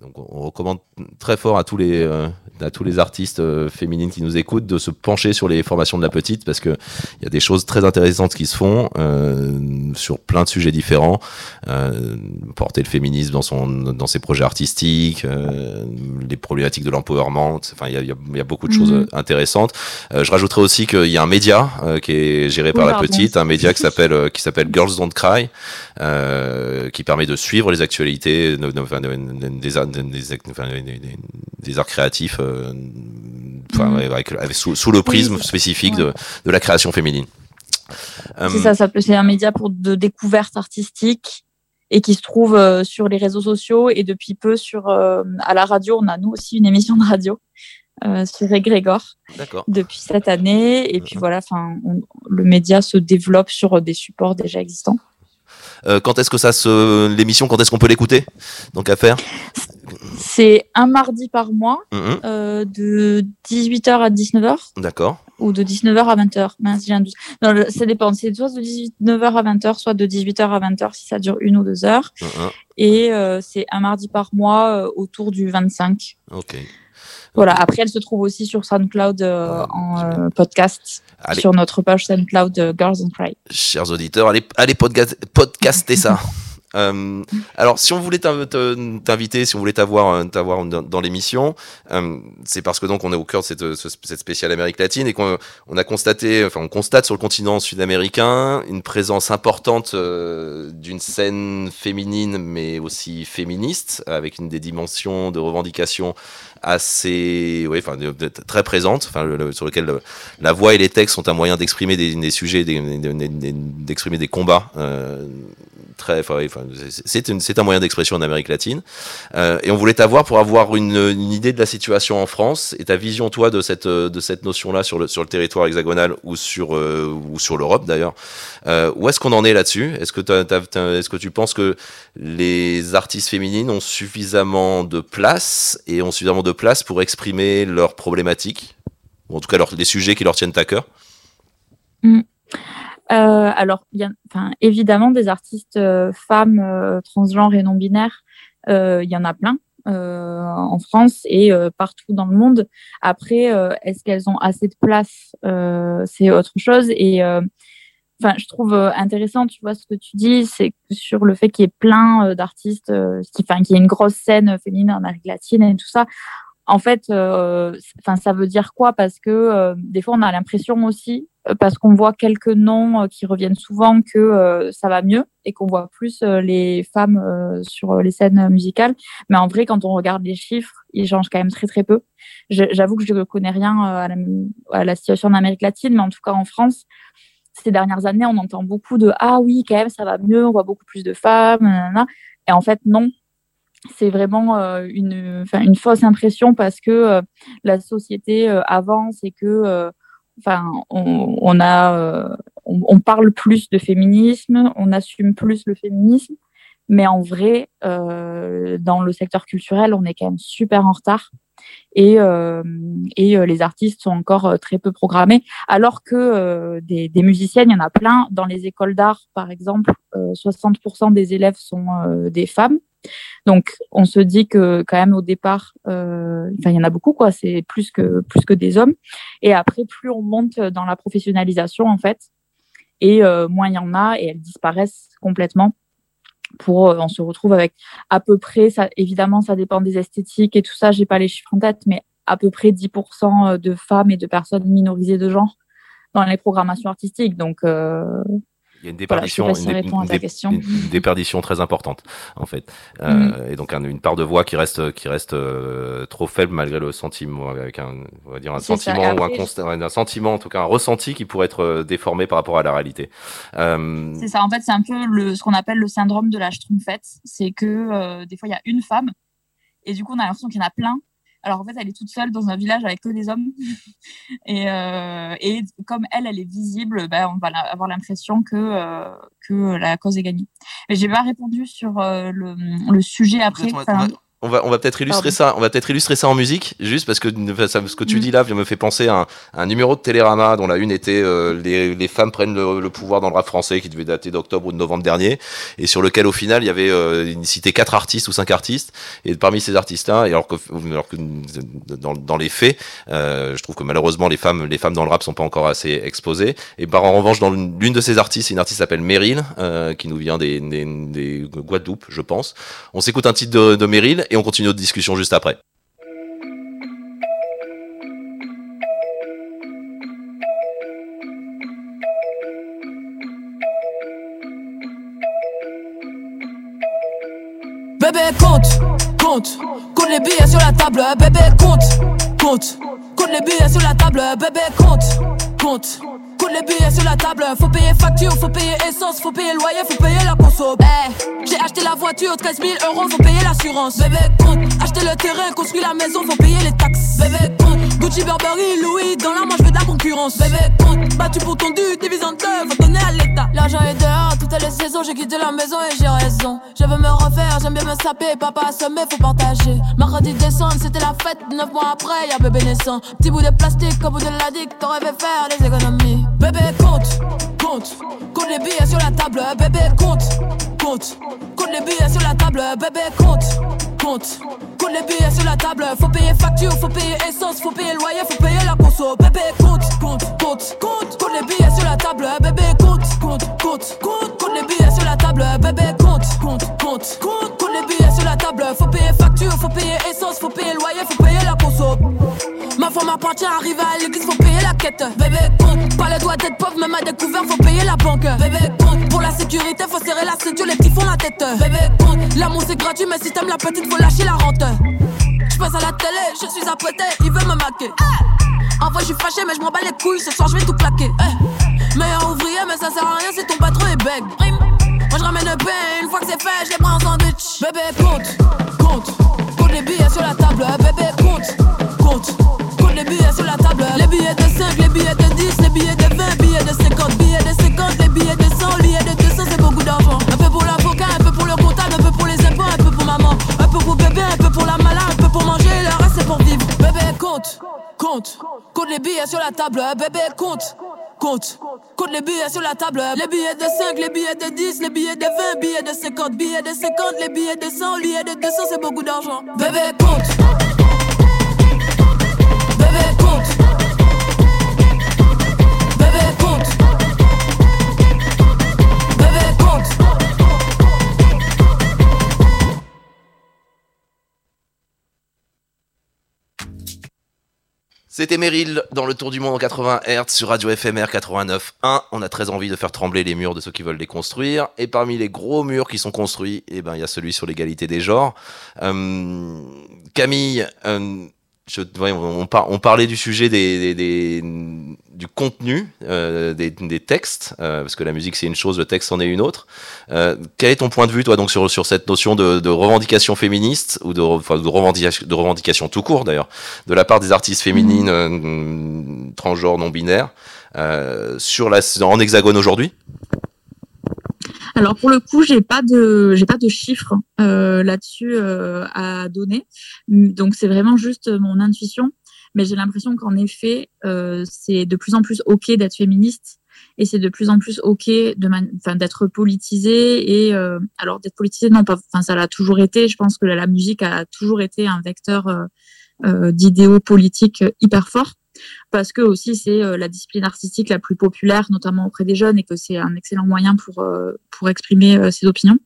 Donc on recommande très fort à tous les, euh, à tous les artistes euh, féminines qui nous écoutent de se pencher sur les formations de la petite parce que il y a des choses très intéressantes qui se font euh, sur plein de sujets différents. Euh, porter le féminisme dans son dans ses projets artistiques, euh, les problématiques de l'empowerment. Enfin, il y a, il y a- y a beaucoup de choses Mhm. intéressantes. Euh, je rajouterais aussi qu'il y a un média euh, qui est géré par Oui, la petite, un média qui s'appelle euh, qui s'appelle Girls Don't Cry, euh, qui permet de suivre les actualités de- de- des, des, arts créatifs, euh, avec, avec- sous, sous le prisme spécifique de, de la création féminine. Euh, C'est ça, ça peut- c'est un média pour de découverte artistique et qui se trouve euh, sur les réseaux sociaux et depuis peu sur à la radio. On a nous aussi une émission de radio euh, sur Grégor depuis cette année et puis voilà, enfin on- le média se développe sur des supports déjà existants. euh, quand est-ce que ça se l'émission quand est-ce qu'on peut l'écouter? Donc à faire. C'est un mardi par mois Mhm. euh, de 18h à 19h D'accord. ou de 19h à 20h. Mince, j'ai un doute. Non, le- ça dépend. C'est soit de 19h à 20h, soit de 18h à 20h si ça dure une ou deux heures. Mhm. Et euh, c'est un mardi par mois euh, autour du 25. Ok. Voilà. Après, elle se trouve aussi sur SoundCloud euh, en euh, podcast Allez. sur notre page SoundCloud euh, Girls and Cry. Chers auditeurs, allez, allez podca- podcaster ça. Euh, alors, si on voulait t'in- te- t'inviter, si on voulait t'avoir, euh, t'avoir dans, l'émission, euh, c'est parce que donc on est au cœur de cette, ce- cette spéciale Amérique latine et qu'on on a constaté, enfin on constate sur le continent sud-américain une présence importante d'une scène féminine, mais aussi féministe, avec une des dimensions de revendication assez, oui, enfin très présente, enfin sur lequel le- la voix et les textes sont un moyen d'exprimer des, sujets, d'exprimer des combats. euh, très, enfin, c'est- un moyen d'expression en Amérique latine. Euh, et on voulait t'avoir pour avoir une, idée de la situation en France et ta vision, toi, de cette, euh, de cette notion-là sur le, sur le territoire hexagonal ou sur, euh, ou sur l'Europe d'ailleurs. Euh, où est-ce qu'on en est là-dessus? Est-ce que, est-ce que tu penses que les artistes féminines ont suffisamment de place et ont suffisamment de place pour exprimer leurs problématiques ou en tout cas leurs- les sujets qui leur tiennent à cœur Mm. Euh, alors, il y a, évidemment, des artistes euh, femmes euh, transgenres et non binaires, il y en a plein en France et partout dans le monde. Après, est-ce qu'elles ont assez de place? C'est autre chose. Et enfin, je trouve euh, intéressant, tu vois, ce que tu dis, c'est sur le fait qu'il y ait plein euh, d'artistes, euh, qui- enfin, qu'il y ait une grosse scène féminine en Amérique latine et tout ça. En fait, enfin, ça veut dire quoi? Parce que des fois, on a l'impression aussi, parce qu'on voit quelques noms qui reviennent souvent, que ça va mieux et qu'on voit plus les femmes sur les scènes musicales. Mais en vrai, quand on regarde les chiffres, ils changent quand même très très peu. J'avoue que je ne connais rien à la, à la situation en Amérique latine, mais en tout cas en France, ces dernières années, on entend beaucoup de ah oui, quand même, ça va mieux, on voit beaucoup plus de femmes, et en fait non. C'est vraiment euh, une, fausse impression parce que euh, la société euh, avance et que, enfin, on, a, on, parle plus de féminisme, on assume plus le féminisme, mais en vrai, dans le secteur culturel, on est quand même super en retard et, euh, et euh, les artistes sont encore euh, très peu programmés, alors que euh, des, des musiciennes, il y en a plein. Dans les écoles d'art, par exemple, euh, 60% des élèves sont euh, des femmes. Donc, on se dit que quand même au départ, euh, il y en a beaucoup, quoi. C'est plus que plus que des hommes. Et après, plus on monte dans la professionnalisation, en fait, et moins il y en a, et elles disparaissent complètement. Pour, euh, on se retrouve avec à peu près, ça, évidemment, ça dépend des esthétiques et tout ça. J'ai pas les chiffres en tête, mais à peu près 10% de femmes et de personnes minorisées de genre dans les programmations artistiques. Donc, euh, Il y a une Voilà, déperdition, ça une, une déperdition très importante en fait, Euh, et donc un- une part de voix qui reste qui reste euh, trop faible malgré le sentiment, avec un on va dire un ça. sentiment ou un, un sentiment en tout cas un ressenti qui pourrait être euh, déformé par rapport à la réalité. Euh, C'est ça, en fait, c'est un peu le, ce qu'on appelle le syndrome de la schtroumpfette. C'est que euh, des fois, il y a une femme et du coup, on a l'impression qu'il y en a plein. Alors en fait, elle est toute seule dans un village avec que des hommes. et, euh, et comme elle, elle est visible, ben, on va avoir l'impression que, euh, que la cause est gagnée. Mais j'ai pas répondu sur euh, le, le sujet après. Enfin, On va, on va peut-être illustrer ça. On va peut-être illustrer ça en musique, juste parce que ça- ce que tu dis là me fait penser à un, à un numéro de Télérama dont la une était euh, les, les femmes prennent le, le pouvoir dans le rap français, qui devait dater d'octobre ou de novembre dernier, et sur lequel au final il y avait euh, il citait quatre artistes ou cinq artistes, et parmi ces artistes-là, alors que, alors que dans, dans les faits, euh, je trouve que malheureusement les femmes, les femmes dans le rap sont pas encore assez exposées. Et par en revanche, dans l'une de ces artistes, une artiste s'appelle Meryl, euh, qui nous vient des, des, des Guadeloupe, je pense. On s'écoute un titre de, de Meryl et on continue notre discussion juste après. Bébé compte, compte, compte les billets sur la table, bébé compte, compte, compte les billets sur la table, bébé compte, compte, les billets sur la table, faut payer facture, faut payer essence, faut payer loyer, faut payer la conso. Eh, j'ai acheté la voiture, 13 000 euros, faut payer l'assurance. Bébé compte, acheter le terrain, construire la maison, faut payer les taxes. Bébé compte, Gucci, Burberry, Louis, dans la main, je veux de la concurrence. Bébé compte, battu pour ton dû, divise en deux, donner à l'État. L'argent est dehors, toutes les saisons, j'ai quitté la maison et j'ai raison. Je veux me refaire, j'aime bien me saper, papa assommé, faut partager. Mercredi décembre, c'était la fête, neuf mois après, y'a bébé naissant. Petit bout de plastique, au bout de la dick, t'aurais fait faire des économies. Bébé compte, compte, compte les billets sur la table, bébé compte, compte, compte les billets sur la table, bébé compte, compte, compte les billets sur la table, faut payer facture, faut payer essence, faut payer loyer, faut payer la conso, bébé compte, compte, compte, compte, compte les billets sur la table, bébé compte, compte, compte, compte, compte les billets sur la table, bébé compte, compte, compte, compte, compte les billets sur la table, faut payer facture, faut payer essence, faut payer loyer, faut payer la conso. Ma femme appartient, à l'église, faut payer la quête. Bébé compte, pas le droit d'être pauvre, même à découvert, faut payer la banque. Bébé compte, pour la sécurité, faut serrer la ceinture, les petits font la tête. Bébé compte, l'amour c'est gratuit, mais si t'aimes la petite, faut lâcher la rente. Je passe à la télé, je suis apprêté, il veut me maquer. En vrai, je suis fâché, mais je m'en bats les couilles, ce soir je vais tout claquer. Eh, Meilleur ouvrier, mais ça sert à rien si ton patron est bègue. Moi je ramène le pain, une fois que c'est fait, je les prends en sandwich. Bébé compte, compte, compte les billets sur la table. Bébé compte, compte, les billets sur la table. Les billets de 5, les billets de 10, les billets de 20, billets de 50, billets de 50, les billets de 100, billets de 200, c'est beaucoup d'argent. Un peu pour l'avocat, un peu pour le comptable, un peu pour les impôts, un peu pour maman, un peu pour bébé, un peu pour la malade, un peu pour manger, le reste c'est pour vivre. Bébé compte, compte, compte les billets sur la table. Bébé compte. Compte, compte les billets sur la table. Les billets de 5, les billets de 10, les billets de 20, billets de 50, billets de 50, les billets de 100, les billets de 200, c'est beaucoup d'argent. Bébé compte. C'était Meryl dans le Tour du Monde en 80 Hz sur Radio FMR 89.1. On a très envie de faire trembler les murs de ceux qui veulent les construire. Et parmi les gros murs qui sont construits, eh ben, il y a celui sur l'égalité des genres. Euh, Camille, euh, je, ouais, on, par- on parlait du sujet des, des- des- du contenu euh, des, des textes, euh, parce que la musique c'est une chose, le texte en est une autre. Euh, quel est ton point de vue, toi, donc sur, sur cette notion de, de revendication féministe ou de, enfin, de, revendication, de revendication tout court d'ailleurs, de la part des artistes féminines euh, transgenres non binaires euh, sur la, en hexagone aujourd'hui? Alors pour le coup, j'ai pas de j'ai pas de chiffres euh, là-dessus euh, à donner. Donc c'est vraiment juste mon intuition, mais j'ai l'impression qu'en effet, euh, c'est de plus en plus ok d'être féministe et c'est de plus en plus ok de enfin d'être politisé et alors d'être politisé non pas enfin ça l'a toujours été. Je pense que la, musique a toujours été un vecteur d'idéaux politiques hyper fort parce que aussi c'est euh, la discipline artistique la plus populaire, notamment auprès des jeunes, et que c'est un excellent moyen pour euh, pour exprimer euh, ses opinions.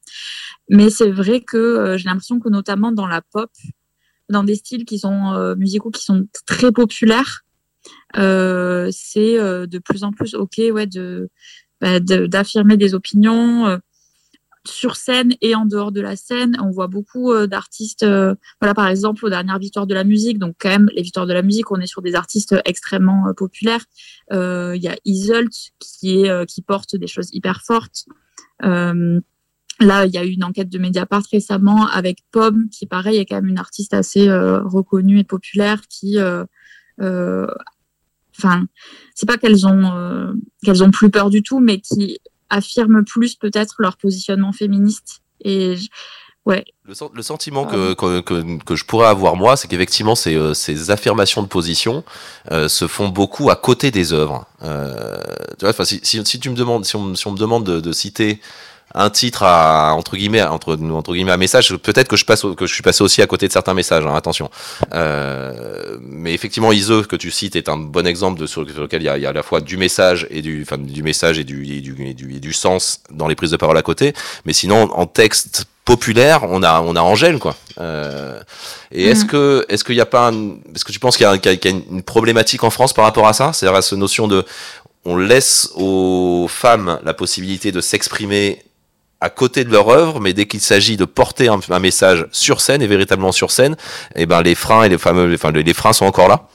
Mais c'est vrai que j'ai l'impression que notamment dans la pop, dans des styles qui sont musicaux qui sont très populaires, c'est de plus en plus ok, ouais, de bah, d'affirmer des opinions sur scène et en dehors de la scène. On voit beaucoup euh, d'artistes, euh, voilà par exemple aux dernières victoires de la musique. Donc quand même les victoires de la musique, on est sur des artistes extrêmement euh, populaires. Il y a Iselt qui est qui porte des choses hyper fortes. Là, il y a eu une enquête de Mediapart récemment avec Pomme, qui pareil est quand même une artiste assez reconnue et populaire, qui, enfin, c'est pas qu'elles ont qu'elles ont plus peur du tout, mais qui affirment plus peut-être leur positionnement féministe. Et ouais, Le, sen- le sentiment que, que, que, que je pourrais avoir moi, c'est qu'effectivement ces, euh, ces affirmations de position euh, se font beaucoup à côté des œuvres. Euh, tu vois, si, si, si tu me demandes, si on, si on me demande de, de citer un titre à entre guillemets entre entre guillemets un message. Peut-être que je passe que je suis passé aussi à côté de certains messages hein, attention. Euh, mais effectivement Ise que tu cites est un bon exemple de sur, sur lequel il y, a, il y a à la fois du message et du enfin du message et du et du, et du, et du sens dans les prises de parole à côté. Mais sinon en texte populaire on a on a Angèle quoi. Euh, et est-ce Mhm. que est-ce qu'il n'y a pas est-ce que tu penses qu'il y a, qu'il y qu'il y a une problématique en France par rapport à ça? C'est-à-dire à cette notion de on laisse aux femmes la possibilité de s'exprimer à côté de leur œuvre, mais dès qu'il s'agit de porter un, message sur scène et véritablement sur scène, eh ben les freins et les fameux, enfin les, les freins sont encore là.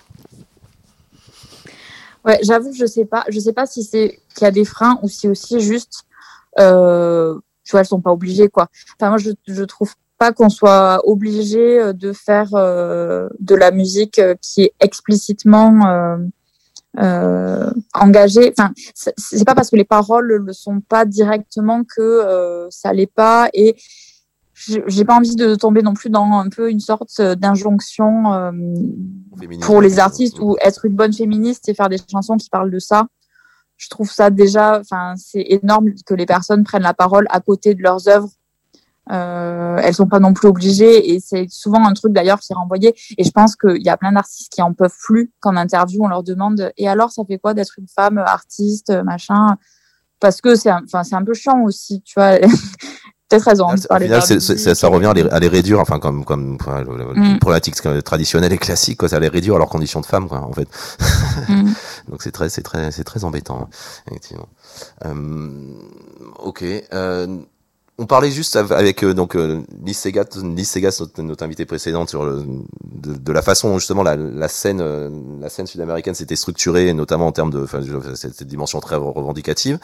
ouais, j'avoue, je sais pas, je sais pas si c'est qu'il y a des freins ou si aussi juste, euh, tu vois, elles sont pas obligées quoi. Enfin moi, je je trouve pas qu'on soit obligé euh, de faire euh, de la musique euh, qui est explicitement euh, euh, engagée. Enfin, c'est pas parce que les paroles le sont pas directement que euh, ça l'est pas. Et j'ai j'ai pas envie de tomber non plus dans un peu une sorte d'injonction euh, pour les artistes ou être une bonne féministe et faire des chansons qui parlent de ça. Je trouve ça déjà, enfin, c'est énorme que les personnes prennent la parole à côté de leurs œuvres. Euh, elles sont pas non plus obligées et c'est souvent un truc d'ailleurs qui est renvoyé et je pense qu'il y a plein d'artistes qui en peuvent plus qu'en interview on leur demande et alors ça fait quoi d'être une femme artiste machin? Parce que c'est un- enfin c'est un peu chiant aussi tu vois peut-être elles ont envie de ça, revient à les, à les réduire, enfin comme comme enfin, Mm. une problématique traditionnelle et classique, quoi, ça les réduire à leurs conditions de femmes, quoi, en fait. Mm. Donc c'est très c'est très c'est très embêtant, effectivement. Euh, ok. Euh, on parlait juste av- avec euh, donc euh, Lise Segat, notre, notre invitée précédente, sur le, de, de la façon justement la, la scène, euh, la scène sud-américaine s'était structurée, notamment en termes de, enfin, cette, dimension très revendicative.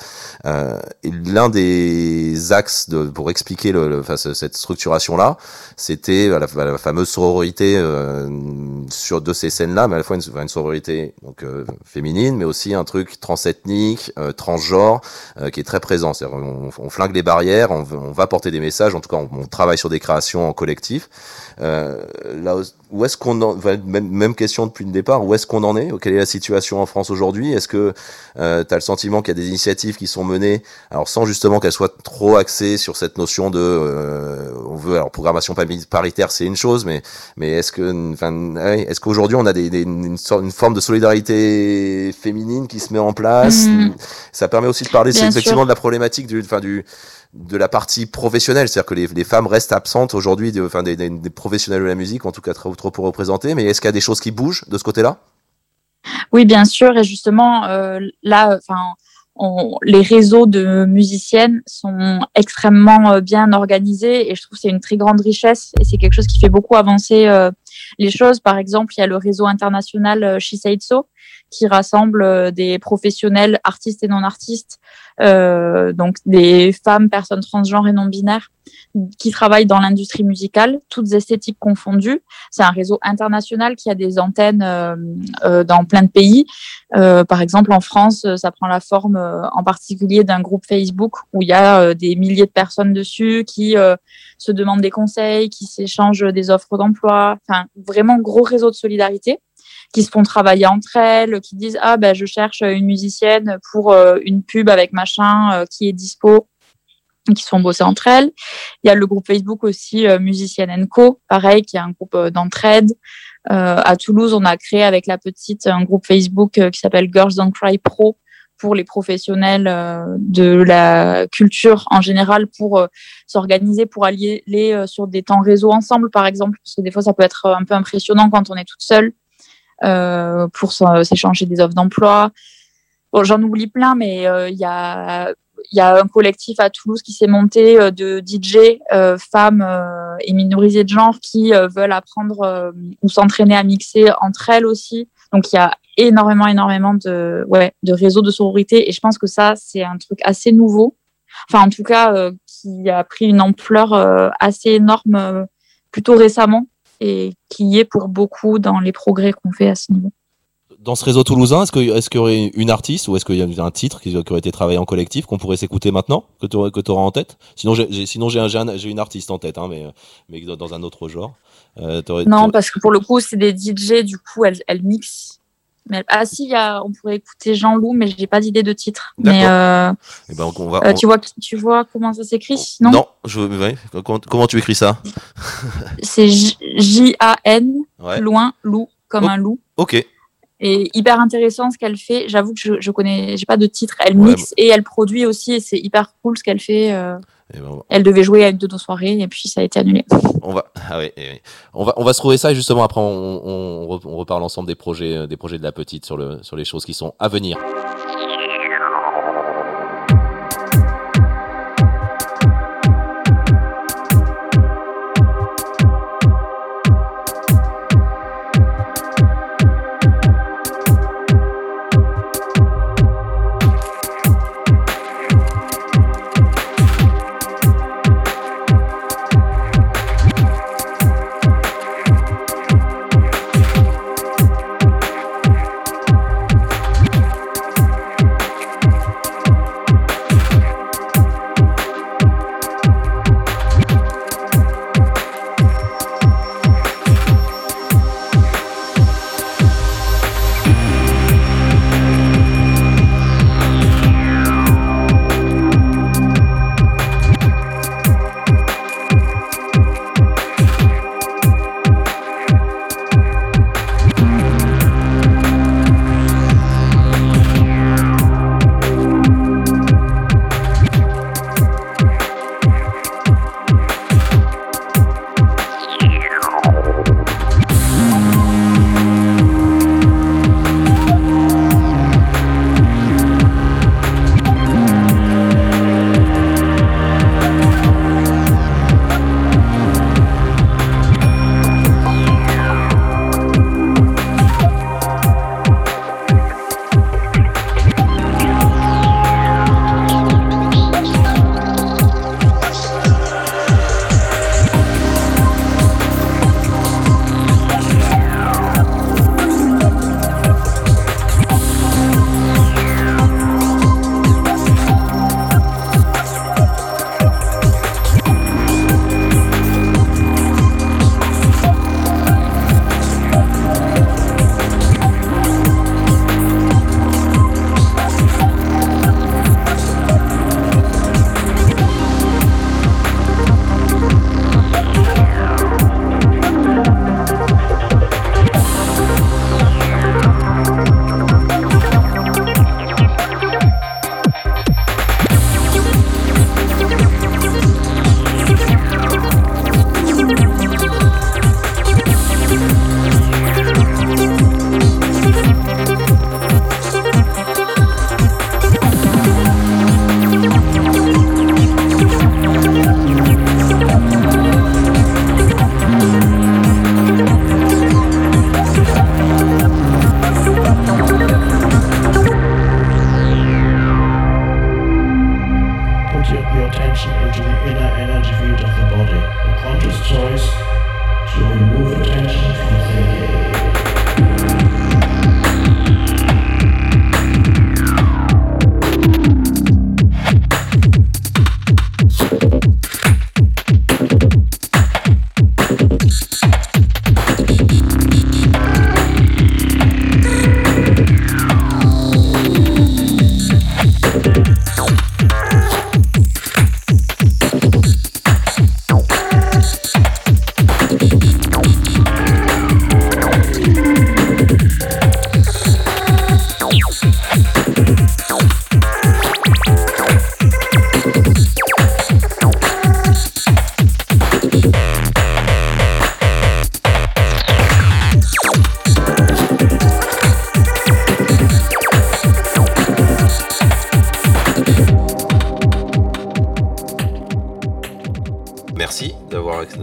Euh, et l'un des axes de, pour expliquer le, le- cette structuration-là, c'était la, la fameuse sororité euh, sur de ces scènes-là, mais à la fois une, une sororité donc euh, féminine, mais aussi un truc transethnique, transgenre, qui est très présent. On, on flingue les barrières, on va porter des messages. En tout cas, on, on travaille sur des créations en collectif. Euh, là, où est-ce qu'on en, enfin, même, même question depuis le départ, où est-ce qu'on en est? Quelle est la situation en France aujourd'hui? Est-ce que euh, tu as le sentiment qu'il y a des initiatives qui sont menées, alors sans justement qu'elles soient trop axées sur cette notion de, euh, on veut, alors programmation pari- paritaire, c'est une chose, mais mais est-ce que, enfin, est-ce qu'aujourd'hui on a des, des- une, sorte- une forme de solidarité féminine qui se met en place? Mhm. Ça permet aussi de parler, c'est Bien effectivement sûr. de la problématique du, enfin du de la partie professionnelle, c'est-à-dire que les, les femmes restent absentes aujourd'hui, de- enfin des, des, des professionnels de la musique, en tout cas trop pour représenter. Mais est-ce qu'il y a des choses qui bougent de ce côté-là? Oui, bien sûr. Et justement, euh, là, enfin, les réseaux de musiciennes sont extrêmement euh, bien organisés et je trouve que c'est une très grande richesse et c'est quelque chose qui fait beaucoup avancer euh, les choses. Par exemple, il y a le réseau international So qui rassemble des professionnels artistes et non artistes, euh, donc des femmes, personnes transgenres et non binaires qui travaillent dans l'industrie musicale, toutes esthétiques confondues. C'est un réseau international qui a des antennes euh, euh, dans plein de pays. Euh, par exemple, en France, euh, ça prend la forme euh, en particulier d'un groupe Facebook où il y a euh, des milliers de personnes dessus qui euh, se demandent des conseils, qui s'échangent des offres d'emploi. Enfin, vraiment gros réseau de solidarité qui se font travailler entre elles, qui disent ah ben je cherche une musicienne pour euh, une pub avec machin euh, qui est dispo qui se font bosser entre elles. Il y a le groupe Facebook aussi euh, Musicienne Co, pareil, qui est un groupe d'entraide. À Toulouse, on a créé avec la petite un groupe Facebook qui s'appelle Girls Don't Cry Pro pour les professionnels de la culture en général pour s'organiser, pour euh, sur des temps réseau ensemble, par exemple, parce que des fois ça peut être un peu impressionnant quand on est toute seule pour s'en- s'échanger des offres d'emploi. bon, j'en oublie plein, mais euh, il y a un collectif à Toulouse qui s'est monté euh, de DJ euh, femmes euh, et minorisées de genre qui euh, veulent apprendre euh, ou s'entraîner à mixer entre elles aussi. Donc il y a énormément, énormément de, ouais, de réseaux de sororité et je pense que ça, c'est un truc assez nouveau. Enfin, en tout cas, euh, qui a pris une ampleur euh, assez énorme euh, plutôt récemment et qui est pour beaucoup dans les progrès qu'on fait à ce niveau. Dans ce réseau toulousain, est-ce qu'il est qu'il y aurait une artiste ou est-ce qu'il y a un titre qui, aurait été travaillé en collectif qu'on pourrait s'écouter maintenant, que tu auras en tête? Sinon, j'ai un, un- une artiste en tête, hein, mais, mais dans- un autre genre. Euh, Non, parce que pour le coup, c'est des DJ, du coup, elles, elles mixent. Mais, ah si, y a, on pourrait écouter Jean-Loup, mais j'ai pas d'idée de titre. Mais euh, Eh ben, on va- euh, on- tu, vois, tu vois comment ça s'écrit Non, non, je, ouais, comment, comment tu écris ça? C'est J- J-A-N, Ouais. loin, loup, comme Oh. un loup. Ok. Et hyper intéressant ce qu'elle fait. J'avoue que je, je connais, j'ai pas de titre. Elle Ouais, mixe et elle produit aussi, et c'est hyper cool ce qu'elle fait. euh. Ben, Elle devait jouer à une de nos soirées, et puis ça a été annulé. On va, ah ouais, eh oui. on va, on va se trouver ça et justement après on, on, on reparle ensemble des projets, euh, des projets de la petite sur le, sur les choses qui sont à venir.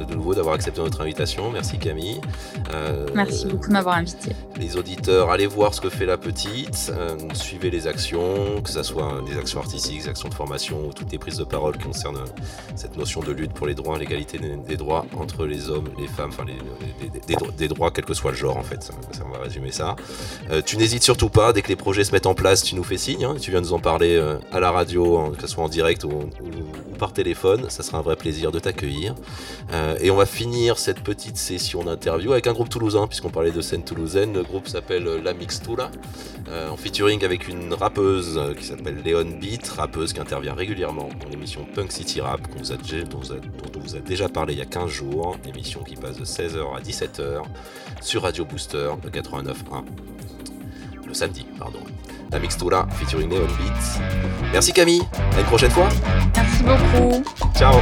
Ac- de nouveau d'avoir accepté notre invitation. Merci Camille. Euh, Merci beaucoup de m'avoir invité. les auditeurs, allez voir ce que fait la petite, euh, suivez les actions, que ce soit des actions artistiques, des actions de formation ou toutes les prises de parole qui concernent euh, cette notion de lutte pour les droits, l'égalité des, des droits entre les hommes, les femmes, enfin les, les- les- des, dro- des droits quel que soit le genre en fait. Ça, ça, on va résumer ça. Euh, tu n'hésites surtout pas, dès que les projets se mettent en place, tu nous fais signe. hein. tu viens nous en parler à la radio, que ce soit en direct ou, ou- ou par téléphone. Ça sera un vrai plaisir de t'accueillir. Et on va finir cette petite session d'interview avec un groupe toulousain, puisqu'on parlait de scène toulousaine. Le groupe s'appelle La Mixtura, euh, en featuring avec une rappeuse qui s'appelle Léon Beat, rappeuse qui intervient régulièrement dans l'émission Punk City Rap, vous a dont, vous a- dont on vous a déjà parlé il y a 15 jours. Émission qui passe de 16h à 17h sur Radio Booster de 89.1. Le samedi, pardon. La Mixtura featuring Léon Beat. Merci Camille, à une prochaine fois. Merci beaucoup. Ciao.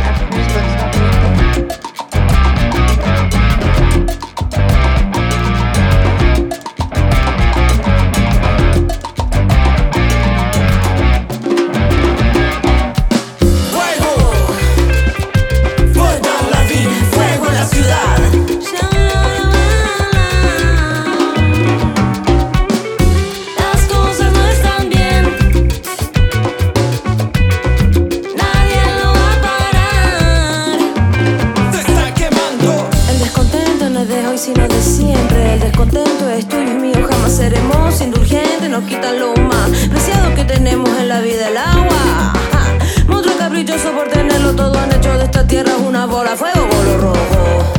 Seremos indulgentes. Nos quitan lo más preciado que tenemos en la vida, el agua. Ja. Monstruo caprichoso por tenerlo todo han hecho de esta tierra una bola fuego, bolo rojo.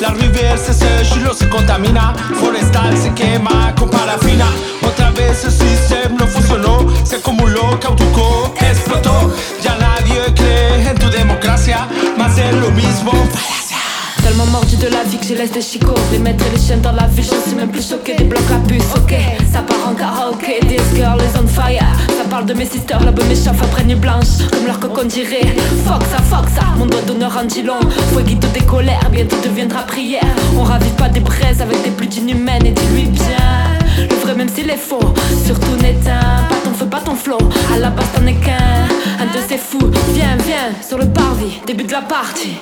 La riviera se seca y lo se contamina. Forestal se quema con parafina. Otra vez el sistema no funcionó. Se acumuló, cautucó, explotó. Tellement mordu de la vie que je laisse des chicots. Les maîtres les chiens dans la ville, je suis même plus choqué. Des blocs à puce, ok Ça part en karaoké, this girl is on fire Ça parle de mes sisters, l'homme m'échauffe après nuit blanche. Comme leur coco dirait Fuck ça, fuck ça, mon doigt d'honneur en dit long Fueguito des colères, bientôt deviendra prière. On ravive pas des braises avec des pluies inhumaines Et dis-lui bien, le vrai même s'il est faux Surtout n'éteins pas ton feu, pas ton flow À la base t'en es qu'un, un de ces fous. Viens, viens, sur le parvis, début de la partie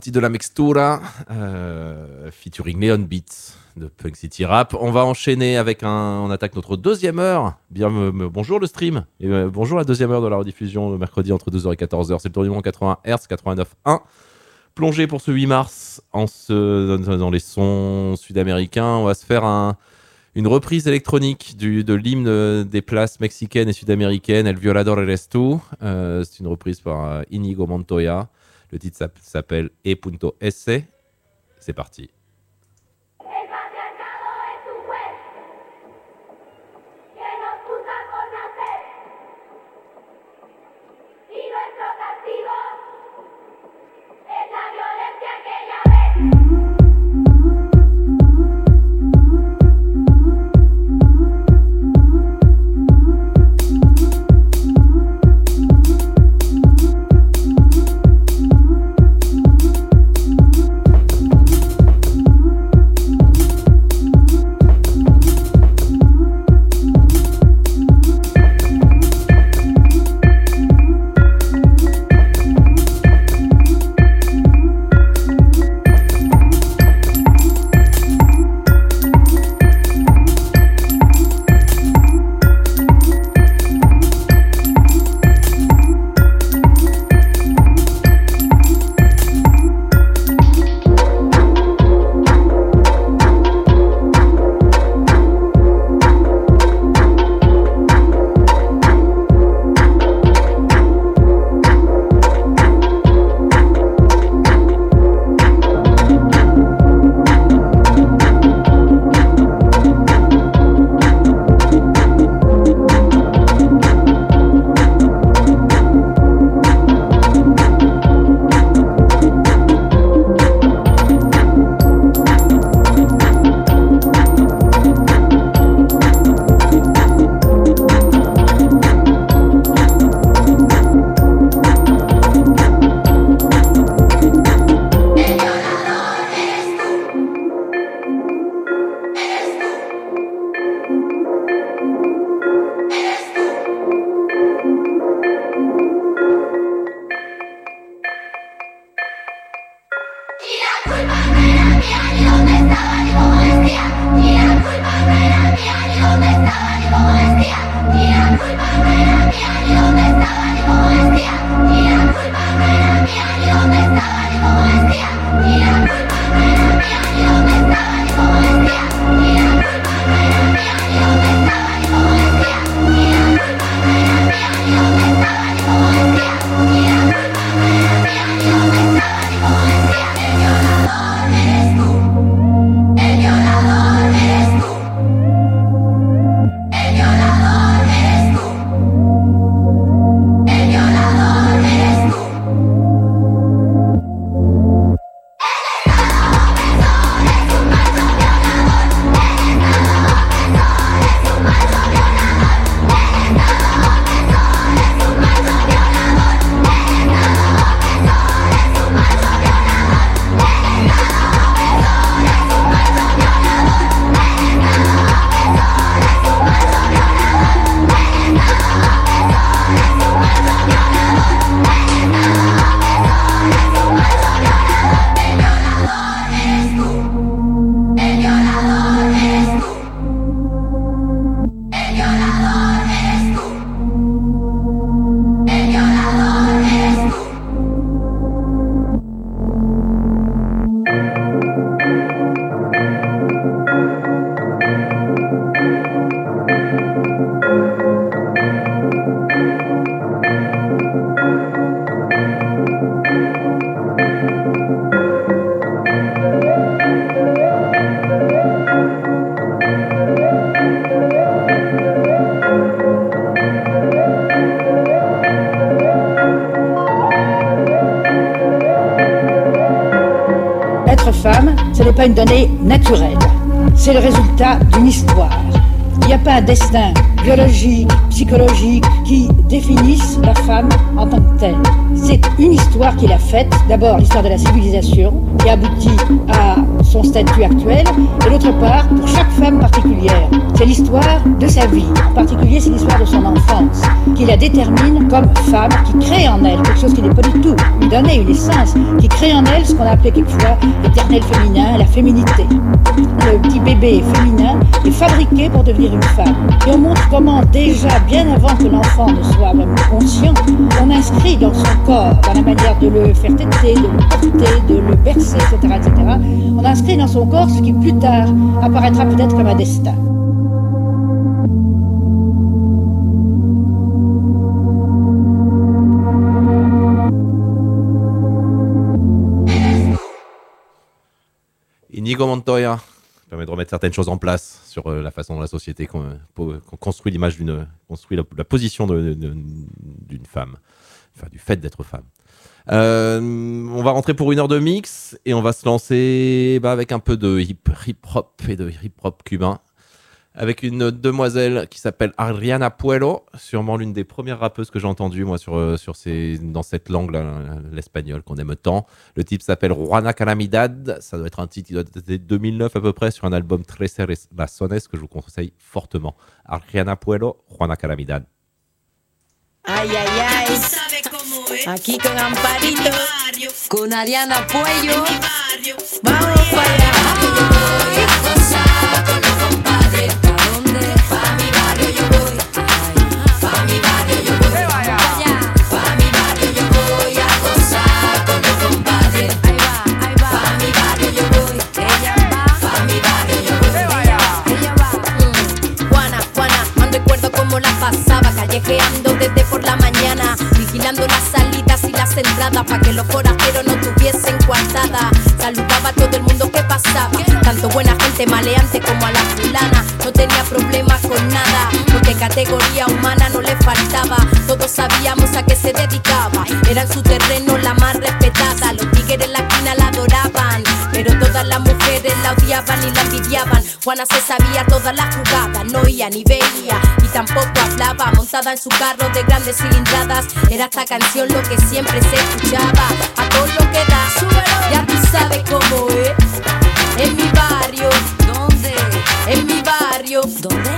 titre de la Mixtura, euh, featuring Leon Beats de Punk City Rap. On va enchaîner avec un. On attaque notre deuxième heure. Bien, bonjour le stream. Euh, bonjour la deuxième heure de la rediffusion le mercredi entre 2h et 14h. C'est le tour du monde 80 Hz, 89.1. Plongé pour ce 8 mars en ce, dans, les sons sud-américains. On va se faire un, une reprise électronique du, de l'hymne des places mexicaines et sud-américaines, El Violador Eres. Euh, c'est une reprise par euh, Inigo Montoya. Le titre s'app- s'appelle E.S. C'est parti. Pas une donnée naturelle. C'est le résultat d'une histoire. Il n'y a pas un destin biologiques, psychologiques, qui définissent la femme en tant que telle. C'est une histoire qu'il a faite, d'abord l'histoire de la civilisation, qui aboutit à son statut actuel, et d'autre part, pour chaque femme particulière, c'est l'histoire de sa vie. En particulier, c'est l'histoire de son enfance, qui la détermine comme femme, qui crée en elle quelque chose qui n'est pas du tout lui donner une essence, qui crée en elle ce qu'on a appelé quelquefois l'éternel féminin, la féminité. Le petit bébé féminin est fabriqué pour devenir une femme. Et on montre comment déjà, bien avant que l'enfant ne soit même conscient, on inscrit dans son corps, dans la manière de le faire téter, de le porter, de le bercer, etc., etc., on inscrit dans son corps ce qui plus tard apparaîtra peut-être comme un destin. Inigo Montoya permet de remettre certaines choses en place sur euh, la façon dont la société construit l'image d'une construit la, position d'une femme, du fait d'être femme. Euh, on va rentrer pour une heure de mix et on va se lancer bah, avec un peu de hip, hip hop et de hip hop cubain avec une demoiselle qui s'appelle Adriana Puelo, sûrement l'une des premières rappeuses que j'ai entendues moi sur, euh, sur ces, dans cette langue l'espagnol qu'on aime tant. Le type s'appelle Juana Calamidad, ça doit être un titre qui doit être de 2009 à peu près sur un album Trece Razones que je vous conseille fortement. Adriana Puelo, Juana Calamidad. Ay, ay, ay. Aquí con Amparito, con Ariana Puello. Vamos para allá. Juana, entradas Pa' que los forasteros no tuviesen coartada. Saludaba a todo el mundo que pasaba Tanto buena gente maleante como a la fulana. No tenía problemas con nada Porque categoría humana no le faltaba. Todos sabíamos a qué se dedicaba. Era en su terreno la más respetada. Los tigres en la esquina la adoraban Pero todas las la odiaban y la envidiaban Juana se sabía todas las jugadas, no oía ni veía y tampoco hablaba. Montada en su carro de grandes cilindradas, era esta canción lo que siempre se escuchaba. A todo lo que da, ya tú sabes cómo es. En mi barrio, ¿dónde? En mi barrio, ¿dónde?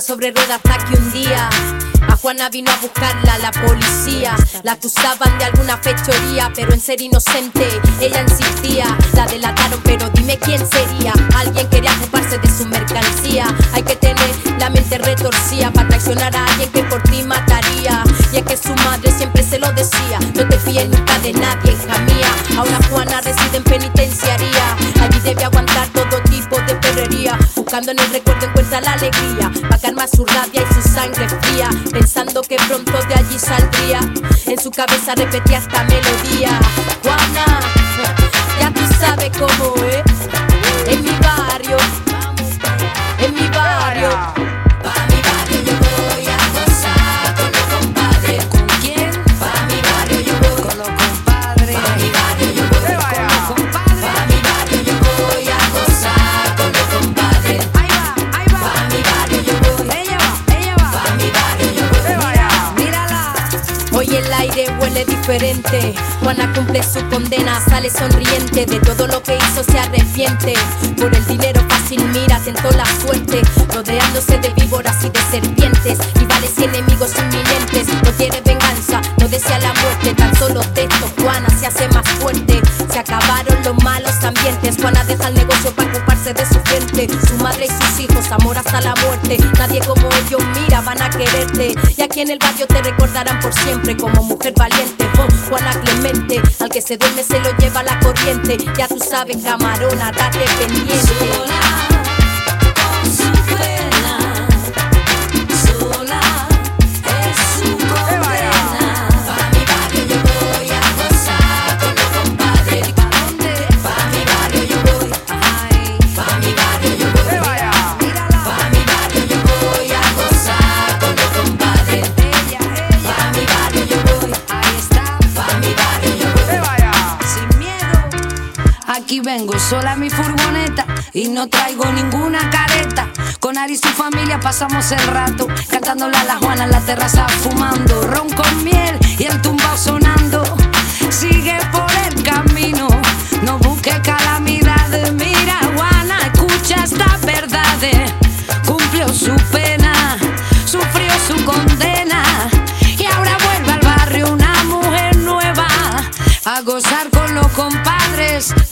Sobre ruedas hasta que un día a Juana vino a buscarla la policía. La acusaban de alguna fechoría, pero en ser inocente ella insistía. La delataron, pero dime quién sería. Alguien quería ocuparse de su mercancía. Hay que tener la mente retorcida para traicionar a alguien que por ti mataría. Y es que su madre siempre se lo decía: No te fíes nunca de nadie, hija mía. Ahora Juana reside en penitenciaría. Allí debe aguantar Buscando en el recuerdo encuentra la alegría. Pa' calmar su rabia y su sangre fría. Pensando que pronto de allí saldría. En su cabeza repetía esta melodía. Juana, ya tú sabes cómo diferente. Juana cumple su condena, sale sonriente. De todo lo que hizo se arrepiente. Por el dinero fácil mira, tentó la suerte. Rodeándose de víboras y de serpientes. Rivales y enemigos inminentes. No quiere venganza, no desea la muerte. Tan solo texto, Juana se hace más fuerte. Se acabaron los malos ambientes. Juana deja el negocio para de su frente. Su madre y sus hijos, amor hasta la muerte. Nadie como ellos mira, van a quererte. Y aquí en el barrio te recordarán por siempre como mujer valiente. Oh, Juana Clemente, al que se duerme se lo lleva la corriente. Ya tú sabes, camarona, date pendiente. Sola mi furgoneta y no traigo ninguna careta. Con Ari y su familia pasamos el rato, cantándole a la Juana en la terraza, fumando ron con miel y el tumbao sonando. Sigue por el camino, no busque calamidades. Mira, Juana, escucha esta verdad. Cumplió su pena, sufrió su condena y ahora vuelve al barrio una mujer nueva a gozar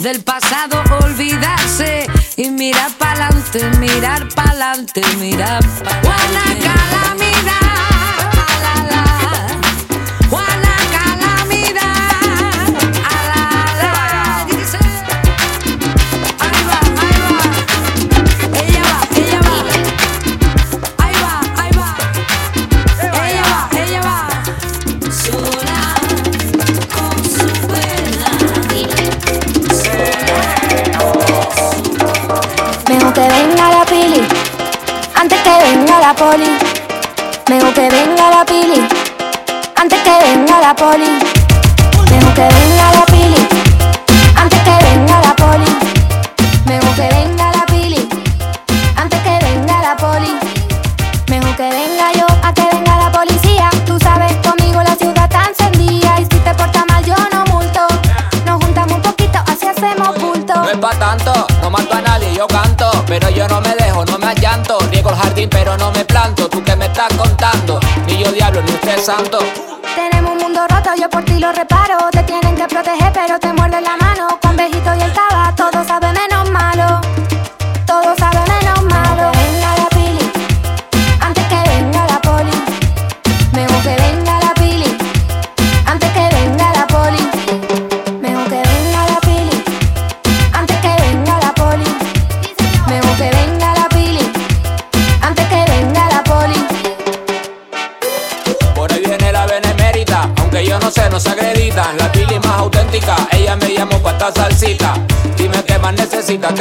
del pasado, olvidarse y mirar pa'lante, mirar pa'lante, mirar pa'lante. Poli. Mejor que venga la pili, antes que venga la poli. Mejor que venga santo.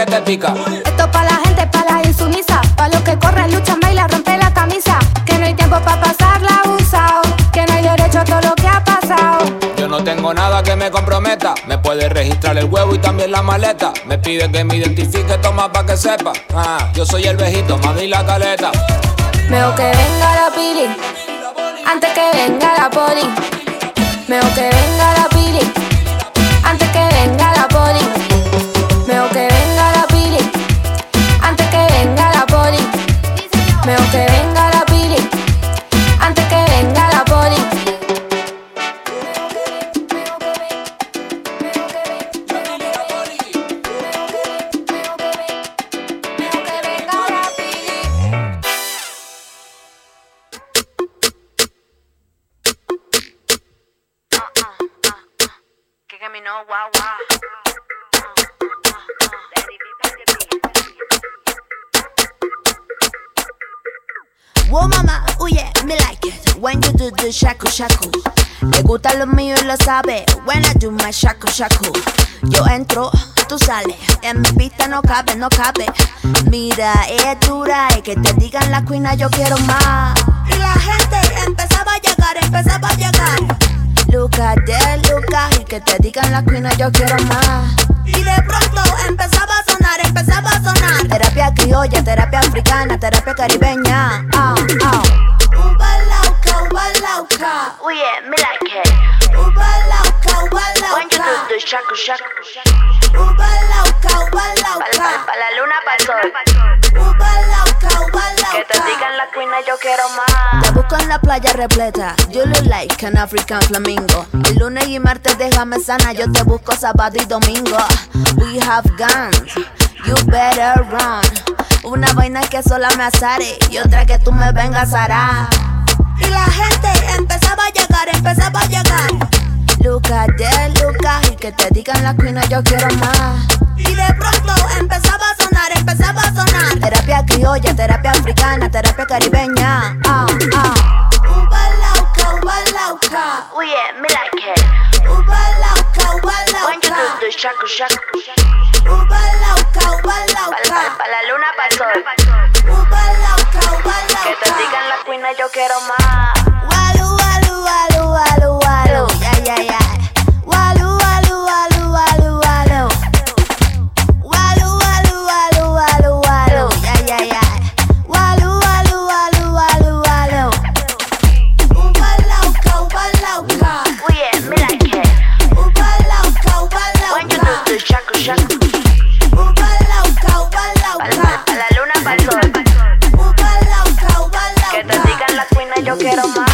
Que te pica. Esto pa' la gente, pa' la insumisa, pa' los que corren, luchan, bailan, rompen la camisa. Que no hay tiempo pa' pasarla abusado, que no hay derecho a todo lo que ha pasado. Yo no tengo nada que me comprometa. Me puede registrar el huevo y también la maleta. Me pide que me identifique, toma pa' que sepa. Ah, yo soy el vejito, mami la caleta. Mejor que venga la pili, antes que venga la poli. Mejor que venga la pili, Whoa mama, oh me like it. When you do the shaku shaku Le gusta lo mío y lo sabe. When I do my shaku shaku Yo entro, tú sales. En mi pista no cabe, no cabe. Mira, es dura Y que te digan la cuina yo quiero más. Y la gente empezaba a llegar, empezaba a llegar. Lucas de Lucas Y que te digan la cuina yo quiero más. Y de pronto empezaba a sonar, empezaba a sonar Terapia criolla, terapia africana, terapia caribeña ah, ah. Uba lauca, uba lauca Oh yeah, me like it. Uba lauca, uba lauca When you do the shaku shaku. Uba lauca, uba Pa, lauca pa, pa la luna, pa' el sol. Cuina, yo quiero más. Te busco en la playa repleta. You look like an African flamingo. El lunes y martes déjame sana Yo te busco sábado y domingo. We have guns. You better run. Una vaina que sola me azare Y otra que tú me vengas a arar. Y la gente empezaba a llegar Empezaba a llegar Lucas de Lucas Y que te digan la cuina yo quiero más Y de pronto empezaba a sonar Empezaba a sonar Terapia criolla, terapia africana Terapia caribeña ah, ah. Uba lauca, uba lauca Oh yeah, me like it. Uba lauca, uba When you do lauca the shaku shaku. Uba lauca, uba lauca pa, pa la luna, pa' el sol. Uba lauca, uba Que te lauca digan la cuina, yo quiero más. Walu, walu, walu, walu, walu We the. Ubalauca, ubalauca. Quiero más.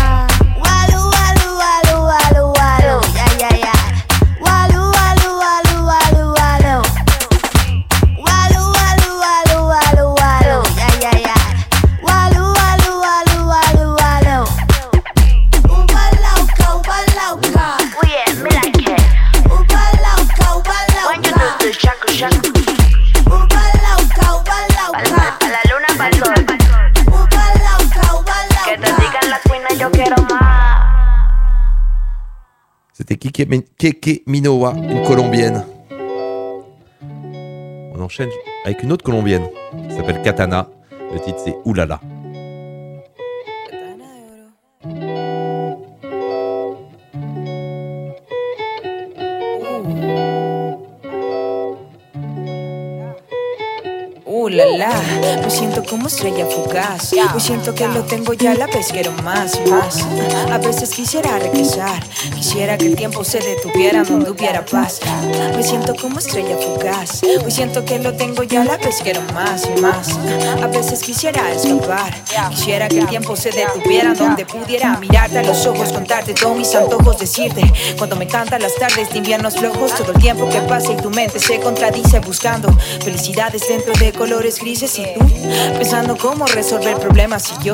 Keke, Mi- Keke Minowa, une colombienne. On enchaîne avec une autre colombienne qui s'appelle Katana. Le titre c'est Oulala. Uh, la, la, me siento como estrella fugaz. Hoy siento que lo tengo ya la vez, quiero más y más. A veces quisiera regresar, quisiera que el tiempo se detuviera donde hubiera paz. Me siento como estrella fugaz. Hoy siento que lo tengo ya la vez, quiero más y más. A veces quisiera escapar, quisiera que el tiempo se detuviera donde pudiera mirarte a los ojos, contarte todos mis antojos, decirte cuando me cantan las tardes de inviernos flojos, todo el tiempo que pasa y tu mente se contradice buscando felicidades dentro de colores grises y tú pensando cómo resolver problemas. Y yo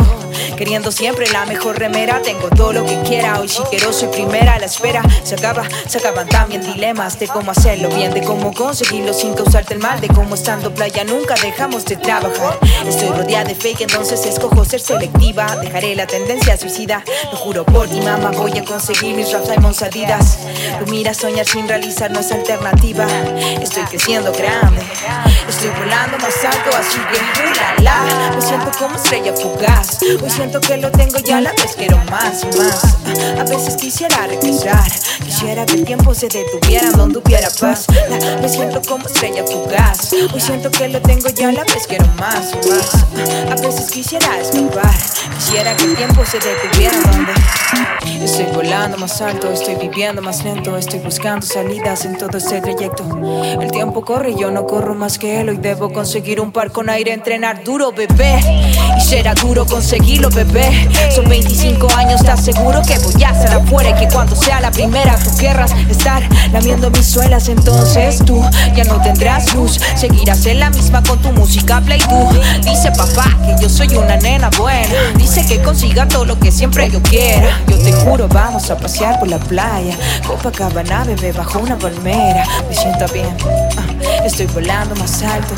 queriendo siempre la mejor remera. Tengo todo lo que quiera hoy si quiero soy primera la espera. Se acaba se acaban también dilemas de cómo hacerlo bien de cómo conseguirlo sin causarte el mal de cómo estando playa nunca dejamos de trabajar. Estoy rodeada de fake entonces escojo ser selectiva. Dejaré la tendencia suicida lo juro por ti mamá voy a conseguir mis raps Diamonds Adidas. Tú miras soñar sin realizar no es alternativa. Estoy creciendo grande estoy volando más alto me siento como estrella fugaz. Hoy siento que lo tengo ya a la vez quiero más y más. A veces quisiera regresar. Quisiera que el tiempo se detuviera donde hubiera paz. Me siento como estrella fugaz. Hoy siento que lo tengo ya a la vez quiero más y más. A veces quisiera escapar. Quisiera que el tiempo se detuviera donde Estoy volando más alto, estoy viviendo más lento, estoy buscando salidas en todo este trayecto. El tiempo corre y yo no corro más que él. Hoy debo conseguir un par con aire, entrenar duro, bebé. Y será duro conseguirlo, bebé. Son 25 años, ¿estás seguro que voy a estar afuera? Y que cuando sea la primera tú querrás estar lamiendo mis suelas. Entonces tú ya no tendrás luz, seguirás en la misma con tu música play tú. Dice papá que yo soy una nena buena. Dice que consiga todo lo que siempre yo quiera. Yo te juro, vamos a pasear por la playa. Copacabana, bebé, bajo una palmera. Me siento bien. ah, Estoy volando más alto,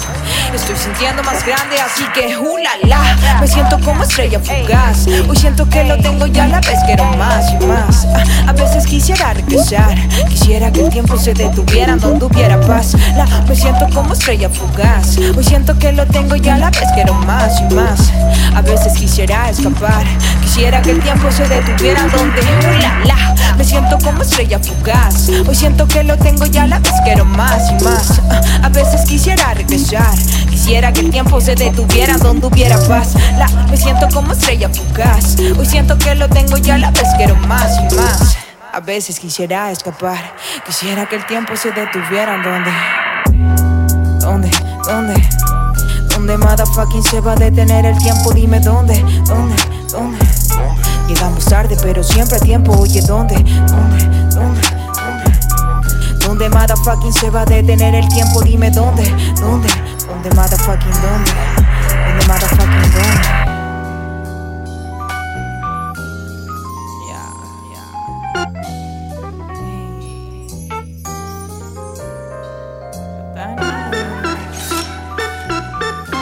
estoy sintiendo más grande, así que uh, la, la, me siento como estrella fugaz. Hoy siento que lo tengo ya la vez, quiero más y más. A veces quisiera regresar, quisiera que el tiempo se detuviera donde hubiera paz. La, me siento como estrella fugaz. Hoy siento que lo tengo ya la vez, quiero más y más. A veces quisiera escapar, quisiera que el tiempo se detuviera donde uh, la, la, me siento como estrella fugaz. Hoy siento que lo tengo ya la vez, quiero más y más. A veces quisiera regresar, que el tiempo se detuviera donde hubiera paz. Me siento como estrella fugaz. Hoy siento que lo tengo ya la vez, quiero más y más. A veces quisiera escapar, quisiera que el tiempo se detuviera donde, donde, donde, donde motherfucking se va a detener el tiempo. Dime dónde, dónde, dónde. Llegamos tarde, pero siempre a tiempo. Oye, ¿dónde, dónde, dónde? ¿Dónde motherfucking se va a detener el tiempo? Dime dónde, dónde, dónde motherfucking dónde, dónde motherfucking dónde.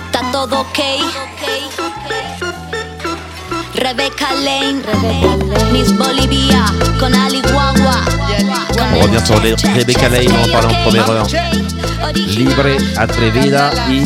Está todo ok. Rebeca Lane, Miss Bolivia, con Ali Guagua. On revient sur les Rebecca Lane, on en parlait en première heure. Libre, atrevida y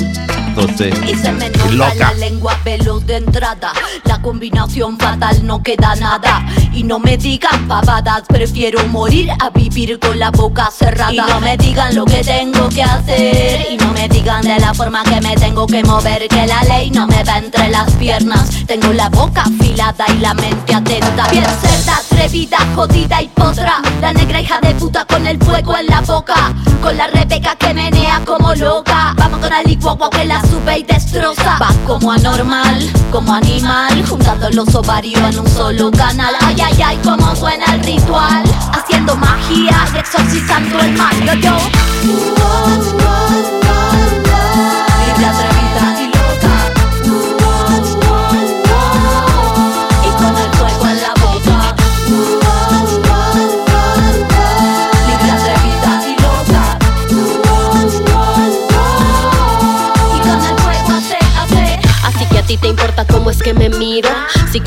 Y se me nota loca. la lengua veloz de entrada. La combinación fatal no queda nada. Y no me digan pavadas, prefiero morir a vivir con la boca cerrada. Y no me digan lo que tengo que hacer. Y no me digan de la forma que me tengo que mover. Que la ley no me va entre las piernas. Tengo la boca afilada y la mente atenta. Bien cerda, atrevida, jodida y potra. La negra hija de puta con el fuego en la boca. Con la Rebeca que menea como loca. Vamos con Ali Guagua que la sube y destroza. Va como anormal, como animal. Juntando los ovarios en un solo canal. Ay, ay, ay, cómo suena el ritual. Haciendo magia y exorcizando el mal. Yo, yo.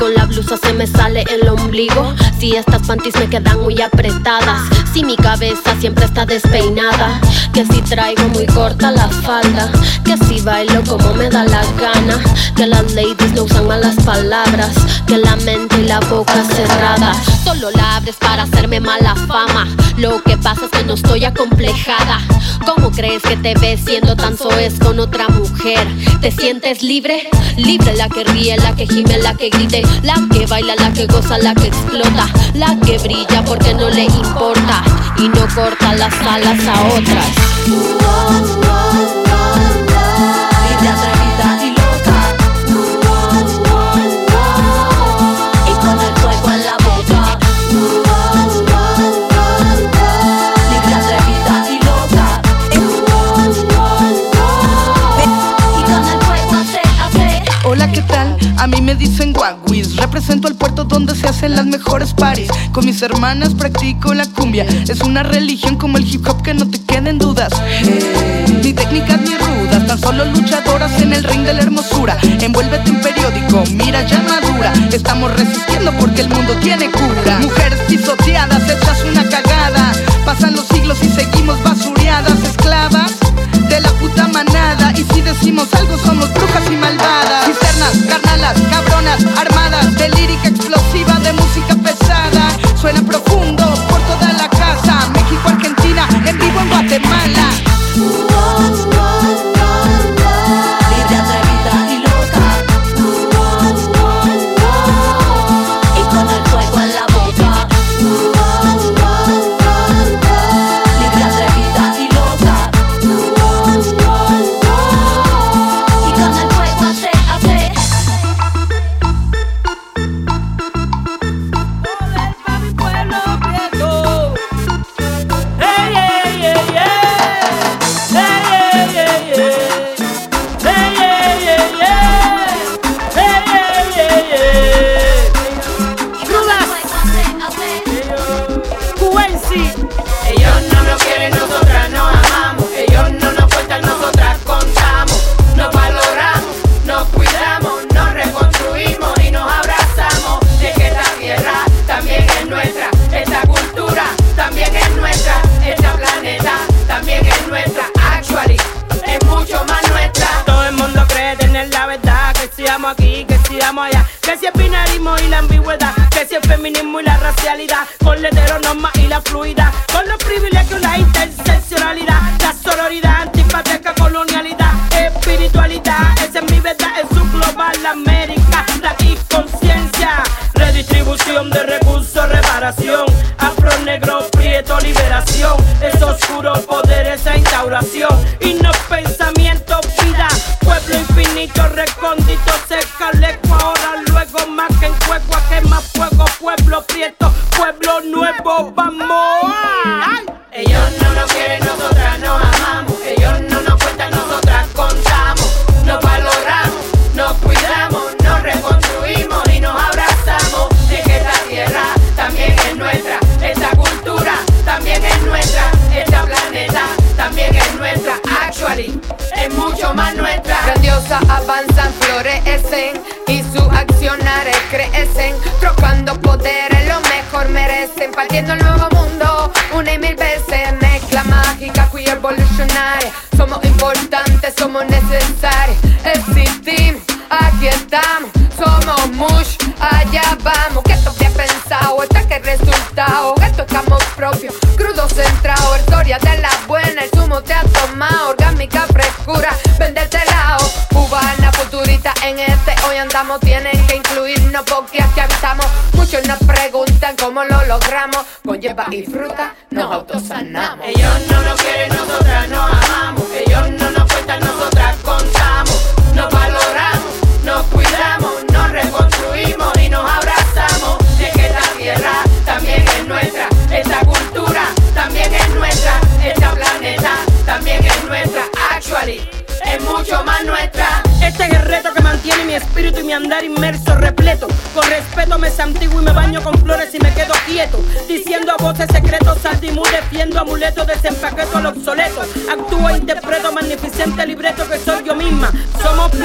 La se me sale el ombligo. Si estas panties me quedan muy apretadas. Si mi cabeza siempre está despeinada. Que si traigo muy corta la falda. Que si bailo como me da la gana. Que las ladies no usan malas palabras. Que la mente y la boca cerrada. Solo la abres para hacerme mala fama. Lo que pasa es que no estoy acomplejada. ¿Cómo crees que te ves siendo tan soez con otra mujer? ¿Te sientes libre? Libre la que ríe, la que gime, la que grite, la que baila, la que goza, la que explota, la que brilla porque no le importa y no corta las alas a otras. Represento el puerto donde se hacen las mejores paris. Con mis hermanas practico la cumbia. Es una religión como el hip hop que no te queden dudas. Ni técnicas ni rudas, tan solo luchadoras en el ring de la hermosura. Envuélvete en periódico, mira ya madura. Estamos resistiendo porque el mundo tiene cura. Mujeres pisoteadas, hechas una cagada. Pasan los siglos y seguimos basureadas, esclavas de la puta manada. Y si decimos algo, somos brujas y malvadas. Carnalas, cabronas, armadas de lírica explosiva, de música pesada. Suena profundo por toda la casa. México, Argentina, en vivo en Guatemala. Que si es binarismo y la ambigüedad. Que si es feminismo y la racialidad. Con la heteronorma y la fluidad. Con los privilegios, la interseccionalidad. La sororidad, antipatriarca, colonialidad. Espiritualidad, esa es mi verdad. Es su global América. La inconsciencia. Redistribución de recursos, reparación. Afro, negro, prieto, liberación. Es oscuro poder, esa instauración. Y no pensamiento, vida. Pueblo infinito, recóndito, fuego, pueblo prieto, pueblo nuevo, vamos. ¡Ay!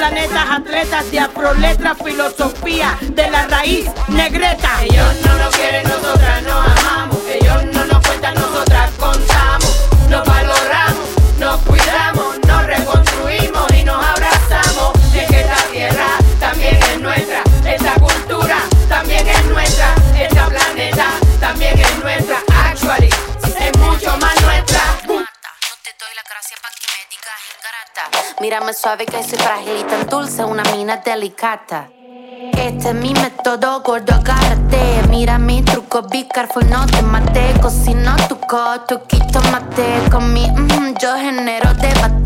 Planetas, atletas de afroletras, filosofía de la raíz negreta. Ellos no nos quieren, nosotras nos amamos. Mírame suave que soy frágil y tan dulce, una mina delicata. Este es mi método, gordo, agárrate. Mira mi truco, be careful, no te mate. Cocino tu coto, quito mate. Con mi mm, yo genero debate.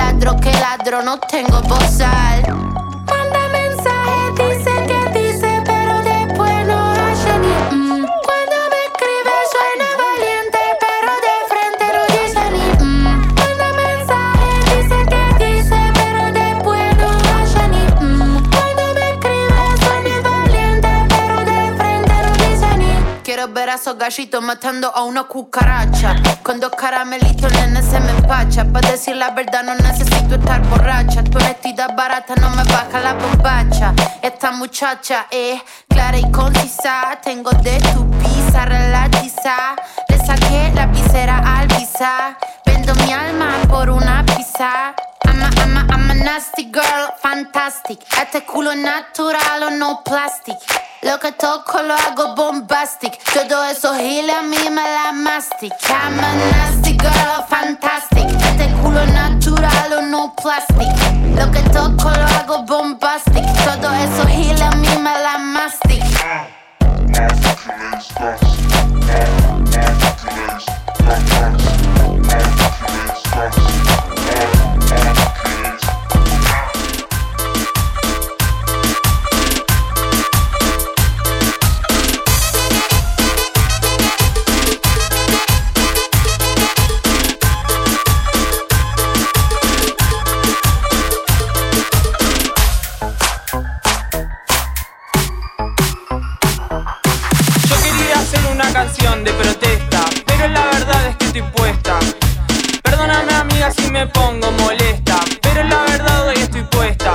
ladro que ladro, no tengo bozal. Ver a esos gallitos matando a una cucaracha. Con dos caramelitos, nene, se me empacha. Para decir la verdad, no necesito estar borracha. Tu honestidad barata no me baja la bombacha. Esta muchacha es clara y concisa. Tengo de tu pizza relatiza. Le saqué la visera al visa. Vendo mi alma por una pizza. I'm a, I'm a, I'm a nasty girl, fantastic. Este culo natural no plastic. Lo que toco lo hago bombastic. Todo eso giles a mí me la mastic. I'm a nasty girl, fantastic. Este culo natural no plastic. Lo que toco lo hago bombastic. Todo eso giles a mí me la mastic. Yo me pongo molesta, pero la verdad hoy estoy puesta.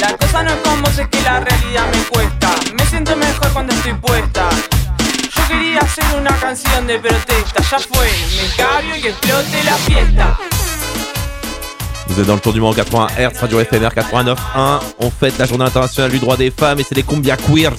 La cosa no es como sé que la realidad me cuesta. Me siento mejor cuando estoy puesta. Yo quería hacer una canción de protesta, ya fue, me cambio y explote la fiesta. Vous êtes dans le tour du monde 80 Hz, Radio FNR 89.1. On fête la journée internationale du droit des femmes et c'est les Cumbia Queers.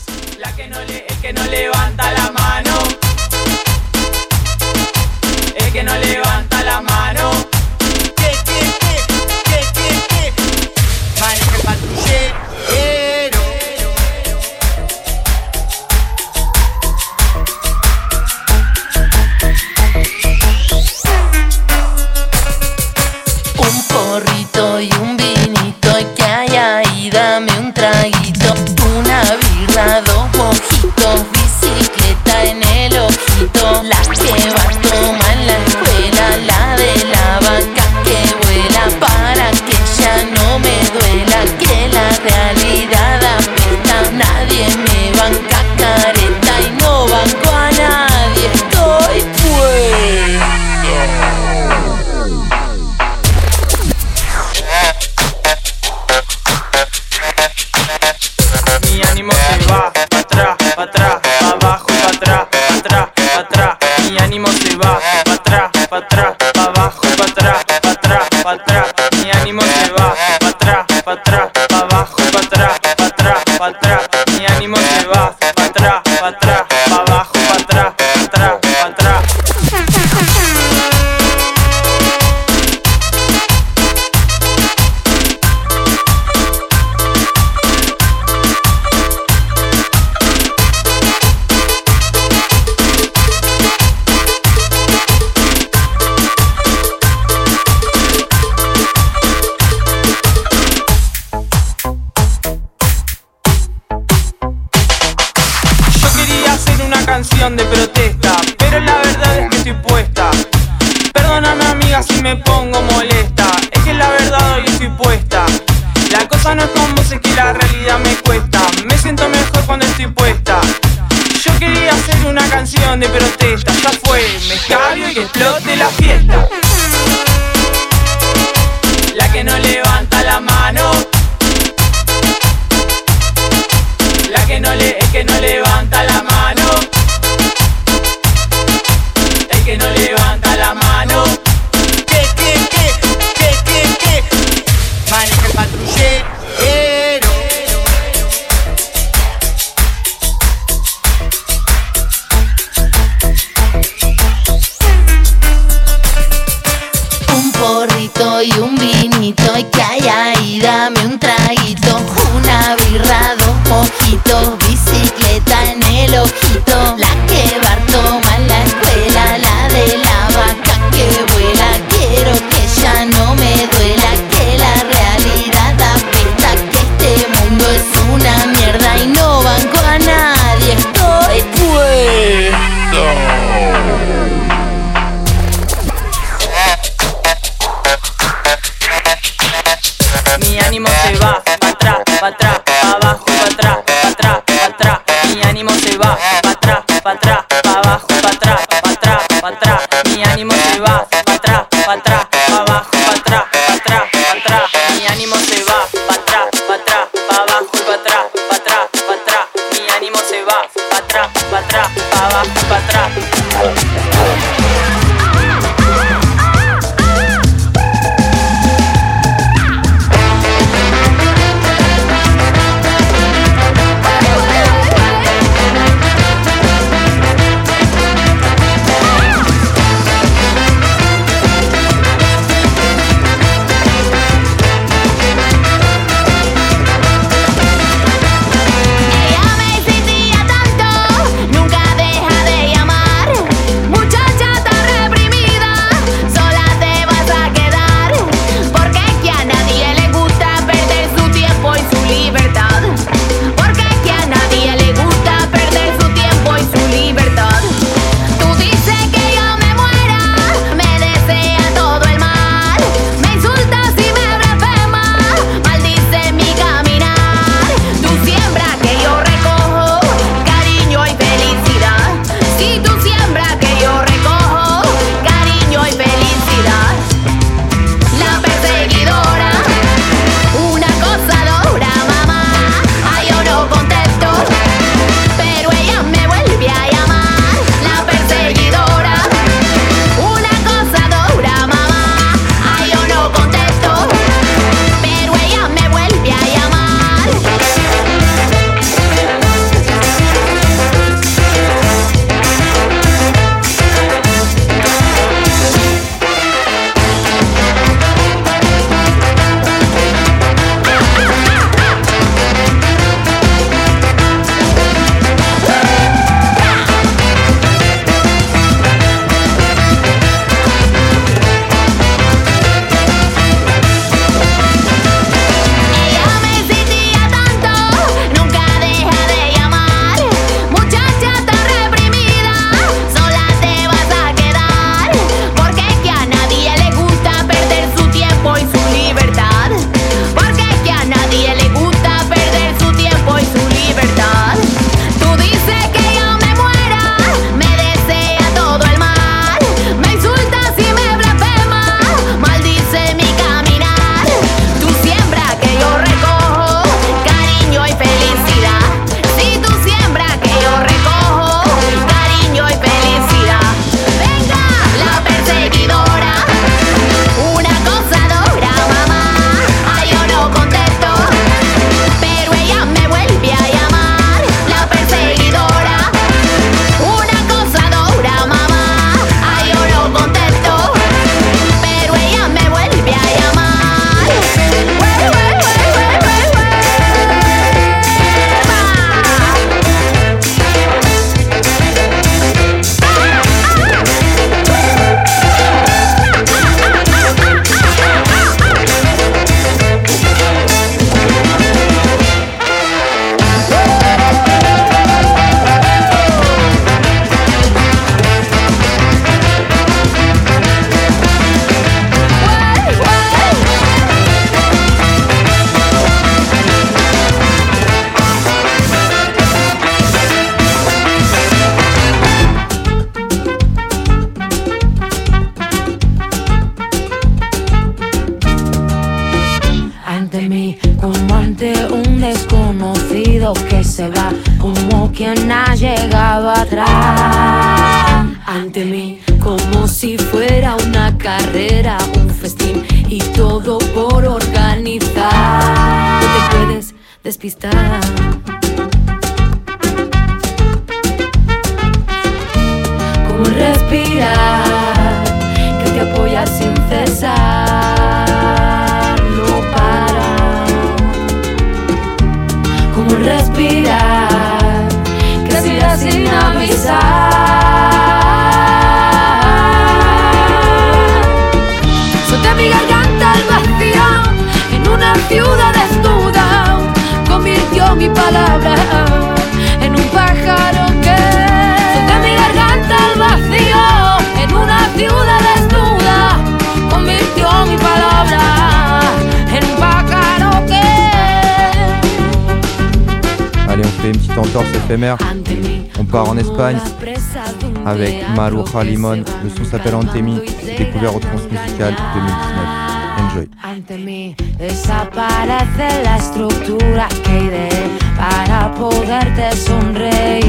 Avec Maruja Limon. Le son s'appelle Antemi. Découvert au Transmusical 2019. Enjoy. Ante mí desaparece la estructura que ideé para poderte sonreír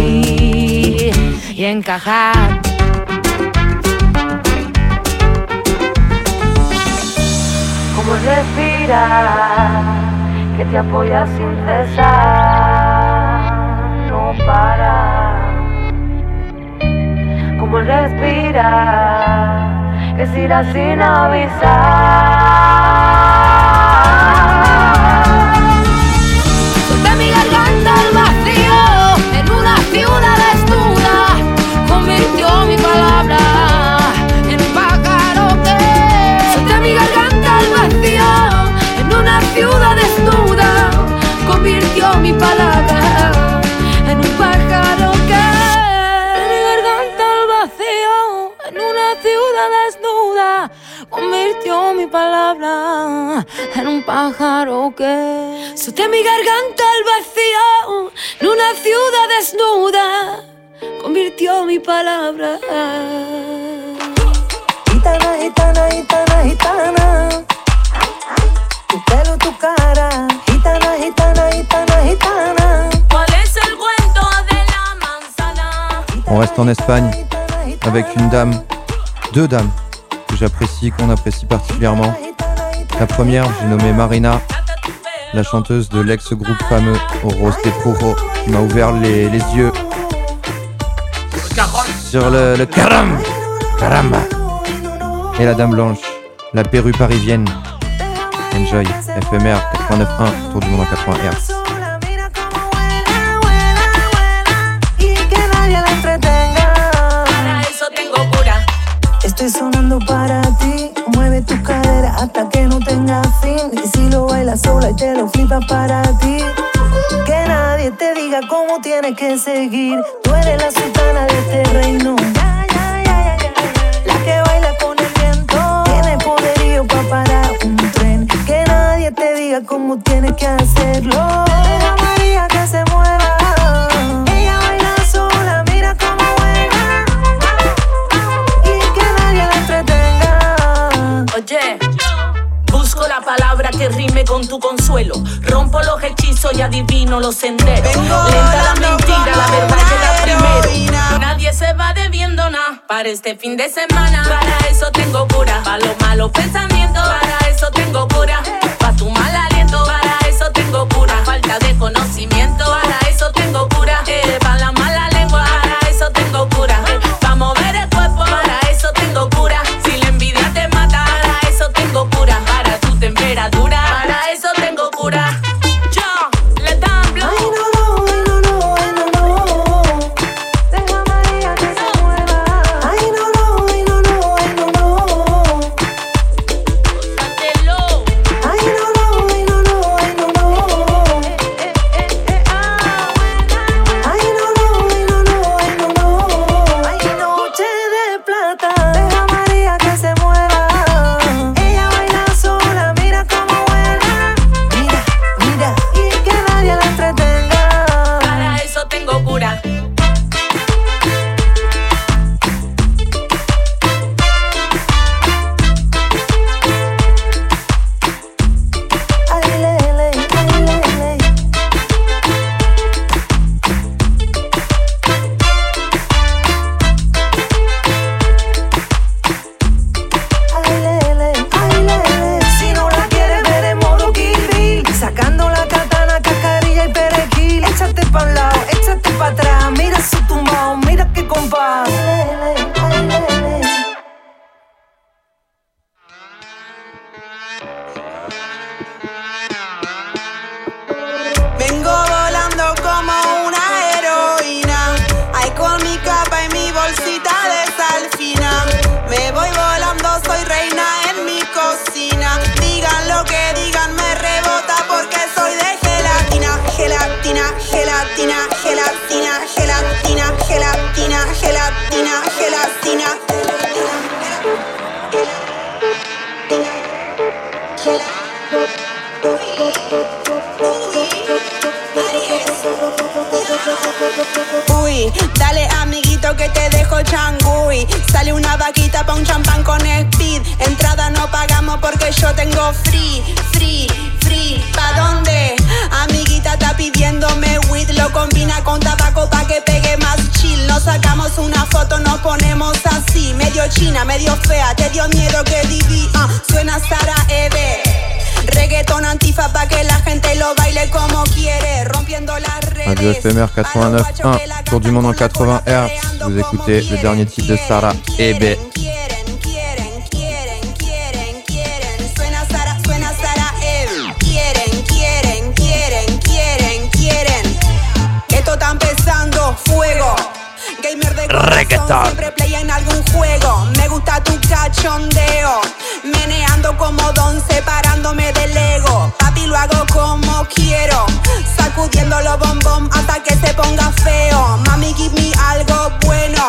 y encajar. Como respirar, que te apoya sin cesar, no para. Como respirar, que se irá sin avisar. Solté mi garganta al vacío en una ciudad desnuda, convirtió mi palabra en un pájaro que solté mi garganta al vacío en una ciudad desnuda, convirtió mi palabra en un pájaro que solté mi garganta al vacío en una ciudad desnuda, convirtió mi palabra. Gitana, gitana, gitana, gitana. Tu pelo, tu cara. Gitana, gitana, gitana, gitana. ¿Cuál es el cuento de la manzana? On reste en Espagne avec une dame, deux dames que j'apprécie, qu'on apprécie particulièrement. La première, j'ai nommé Marina, la chanteuse de l'ex-groupe fameux Oros de Puro, qui m'a ouvert les, les yeux sur le, le caram, caramba. Et la dame blanche, la perruque parisienne. Enjoy, FMR 89.1, tour du monde en 80 Hz. Estoy sonando para ti. Mueve tu cadera hasta sola y te lo flipas para ti. Que nadie te diga cómo tienes que seguir. Tú eres la sultana de este reino. La que baila con el viento. Tiene poderío para parar un tren. Que nadie te diga cómo tienes que hacerlo. Deja María que se mueva. Que rime con tu consuelo. Rompo los hechizos y adivino los senderos. Lenta la mentira, la verdad llega primero. Nadie se va debiendo nada para este fin de semana. Para eso tengo cura, para los malos pensamientos. Para eso tengo cura, para tu mal aliento. Para eso tengo cura, falta de conocimiento. Uy, dale amiguito que te dejo changui. Sale una vaquita pa' un champán con speed. Entrada no pagamos porque yo tengo free, free, free. ¿Pa dónde? Amiguita está pidiéndome weed. Lo combina con tabaco pa' que pegue más chill. Nos sacamos una foto, nos ponemos así. Medio china, medio fea. Te dio miedo que divi. Ah, suena Sara Eve. Reggaeton antifa pa' que la gente lo baile como quiere. Rompiendo las Radio FMR 89.1, Tour du monde en 80 Hz. Vous écoutez le dernier titre de Sarah Ebe. Suena Sara, suena Sara Eve. Quieren, quieren, quieren, quieren, quieren. Esto está empezando, fuego. Gamer de corazón, Reggaeton. Algún juego. Me gusta tu cachondeo. Meneando como don, separándome del ego. Papi, lo hago como quiero. Sacudiendo los bombom hasta que se ponga feo. Mami, give me algo bueno.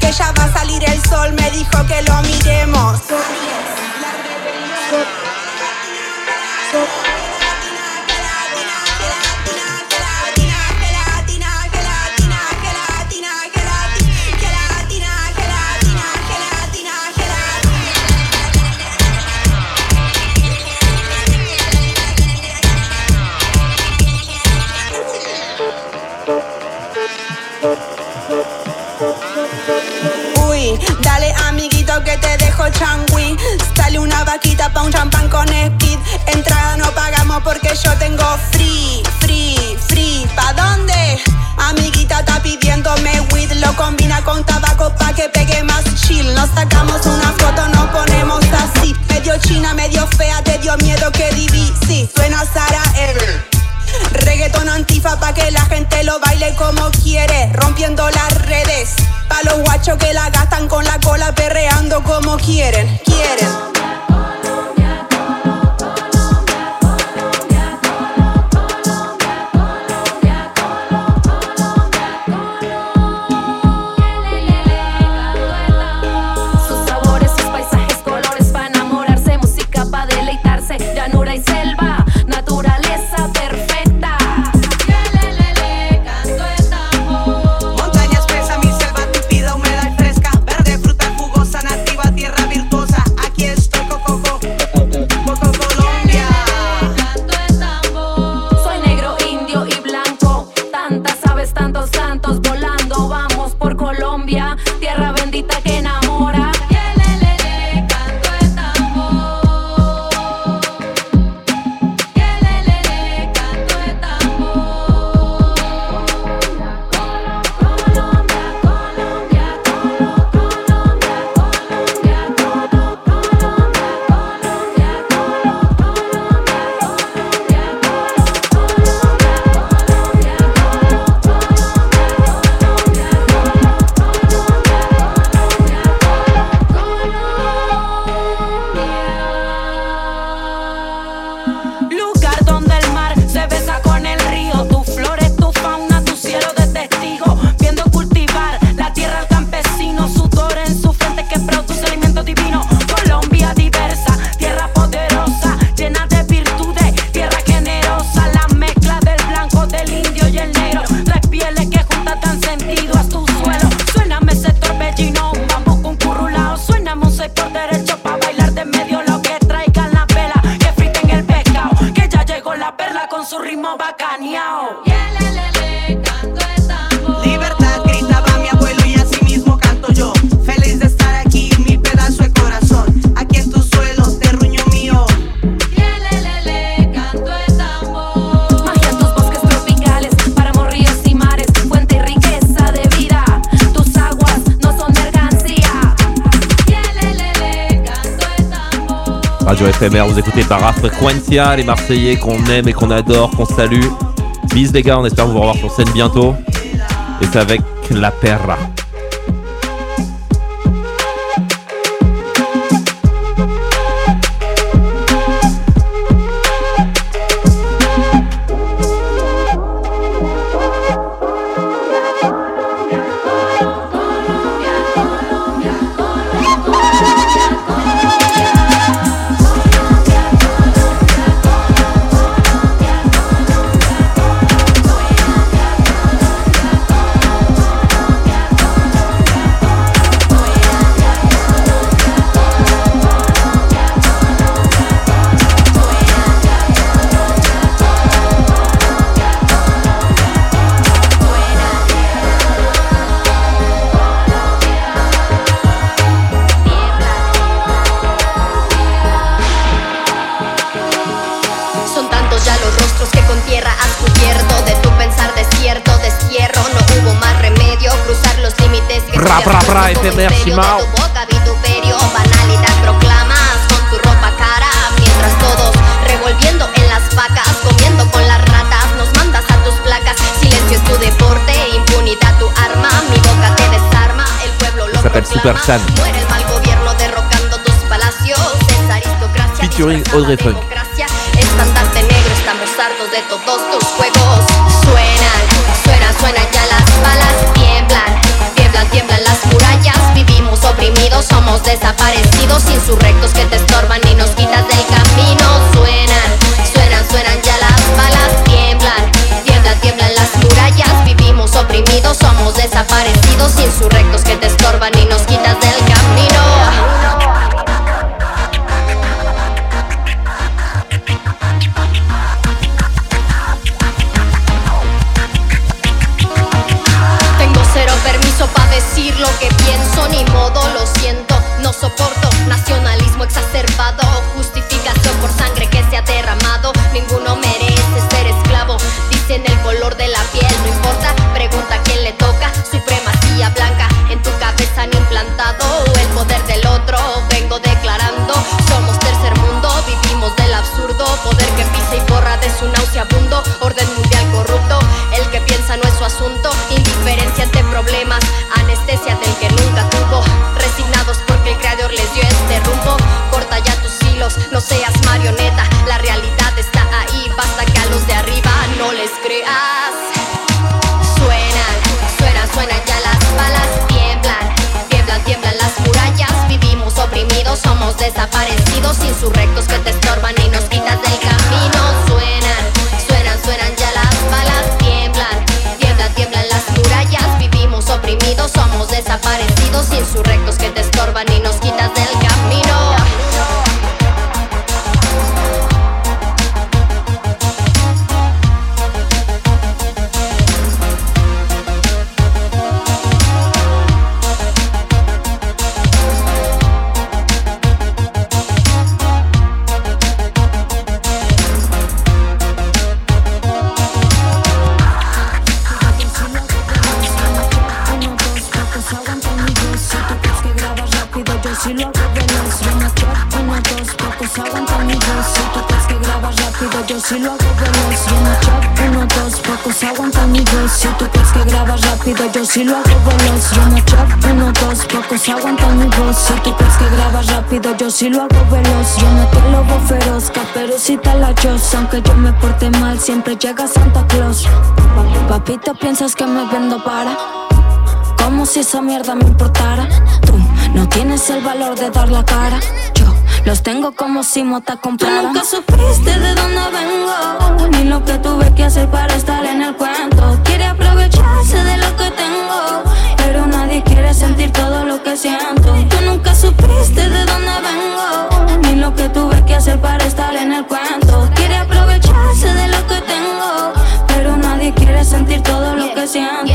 Que ya va a salir el sol, me dijo que lo miremos. Sale una vaquita pa' un champán con speed. Entrada no pagamos porque yo tengo free, free, free. ¿Pa dónde? Amiguita está pidiéndome weed. Lo combina con tabaco pa' que pegue más chill. Nos sacamos una foto, nos ponemos así. Medio china, medio fea, te dio miedo que divi. Sí, suena Sara Ever. Reggaeton antifa pa' que la gente lo baile como quiere, rompiendo las redes. Pa' los guachos que la gastan con la cola perreando como quieren, quieren. Vous écoutez Barra Frequencia, les Marseillais qu'on aime et qu'on adore, qu'on salue. Bis les gars, on espère vous revoir sur scène bientôt. Et c'est avec La Perra. Aristocracia Featuring Audrey Funk. estandarte negro, estamos hartos de todos tus juegos. Suenan, suenan, suenan ya las balas, tiemblan, tiemblan, tiemblan las murallas. Vivimos oprimidos, somos desaparecidos, insurrectos que te estorban y nos quitas del camino. Suenan, Somos desaparecidos, insurrectos que te estorban y nos quitas del yo sí lo hago veloz. Yo no te lobo feroz, caperucita la choza. Aunque yo me porte mal, siempre llega Santa Claus. Papito, piensas que me vendo para. Como si esa mierda me importara. Tú no tienes el valor de dar la cara. Yo los tengo como si mota comprara. Tú nunca supiste de dónde vengo. Ni lo que tuve que hacer para estar en el cuento. Quiere aprovecharse de lo que tengo. Nadie quiere sentir todo lo que siento. Tú nunca supiste de dónde vengo. Ni lo que tuve que hacer para estar en el cuento. Quiere aprovecharse de lo que tengo. Pero nadie quiere sentir todo lo que siento.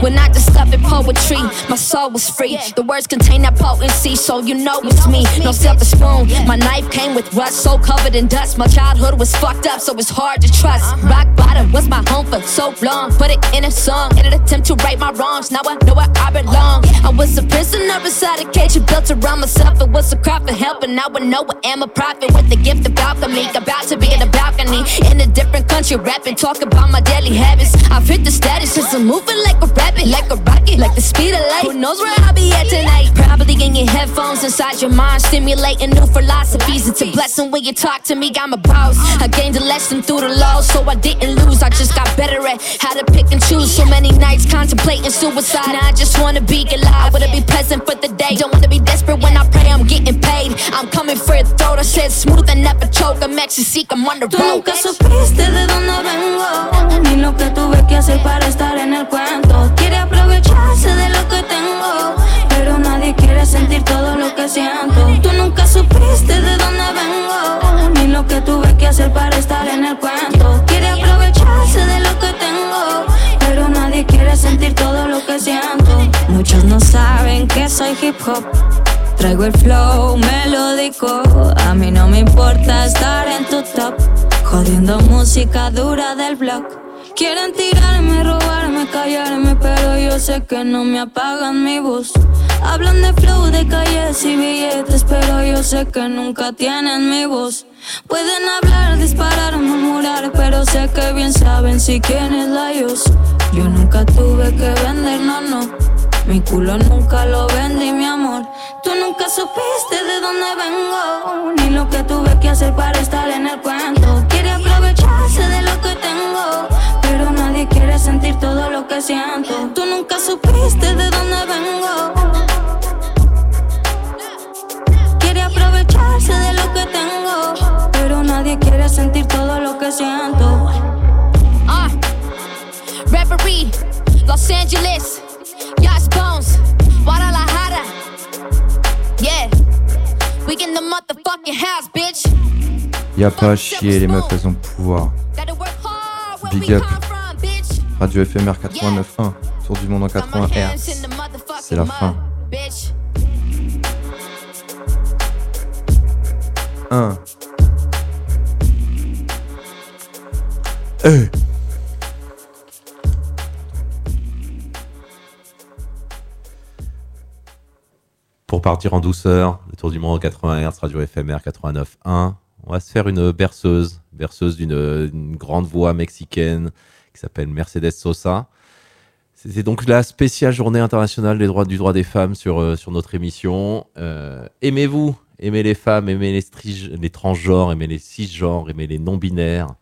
When I discovered poetry, my soul was free. The words contain that potency, so you know it's me. No silver spoon, my knife came with rust, so covered in dust. My childhood was fucked up, so it's hard to trust. Rock bottom was my home for so long. Put it in a song, in an attempt to right my wrongs. Now I know where I belong. I was a prisoner inside a cage, you built around myself. It was a cry for help, and now I know I am a prophet with the gift of alchemy. About to be in the balcony in a different country, rapping, talk about my daily habits. I've hit the status, since I'm moving like a rabbit, like a rocket, like the speed of light. Who knows where I'll be at tonight? Probably in your headphones inside your mind, stimulating new philosophies. It's a blessing when you talk to me. I'm a boss. I gained a lesson through the law, so I didn't lose. I just got better at how to pick and choose. So many nights contemplating suicide. Now I just wanna be alive. Wanna be present for the day. Don't wanna be desperate when I pray. I'm getting paid. I'm coming for a throat. I said smooth and never choke. I'm ecstasy. I'm on the road. Supiste de dónde vengo, ni lo que tuve que hacer para estar en el cuento. Quiere aprovecharse de lo que tengo, pero nadie quiere sentir todo lo que siento. Tú nunca supiste de dónde vengo, ni lo que tuve que hacer para estar en el cuento. Quiere aprovecharse de lo que tengo, pero nadie quiere sentir todo lo que siento. Muchos no saben que soy hip hop. Traigo el flow melódico, a mí no me importa estar en tu top, jodiendo música dura del blog. Quieren tirarme, robarme, callarme, pero yo sé que no me apagan mi voz. Hablan de flow, de calles y billetes, pero yo sé que nunca tienen mi voz. Pueden hablar, disparar, murmurar, pero sé que bien saben si quién es la Yo nunca tuve que vender, no, no. Mi culo nunca lo vendí, mi amor. Tú nunca supiste de dónde vengo, ni lo que tuve que hacer para estar en el cuento. Aprovecharse de lo que tengo, pero nadie quiere sentir todo lo que siento. Tú nunca supiste de dónde vengo. Quiere aprovecharse de lo que tengo, pero nadie quiere sentir todo lo que siento. Ah, Reverie, Los Angeles, Yash Bones, Guadalajara. Yeah, we in the motherfucking house, bitch. Y'a pas à chier, les meufs, elles ont pouvoir. Big up. Radio FMR 89.1, Tour du monde en 80 Hz. C'est la fin. 1. Eh. Pour partir en douceur, le tour du monde en 80 Hz, radio FMR 89.1. On va se faire une berceuse, berceuse d'une d'une grande voix mexicaine qui s'appelle Mercedes Sosa. C'est donc la spéciale journée internationale des droits, du droit des femmes sur, euh, sur notre émission. Euh, aimez-vous, aimez les femmes, aimez les, transgenres, aimez les cisgenres, aimez les non-binaires,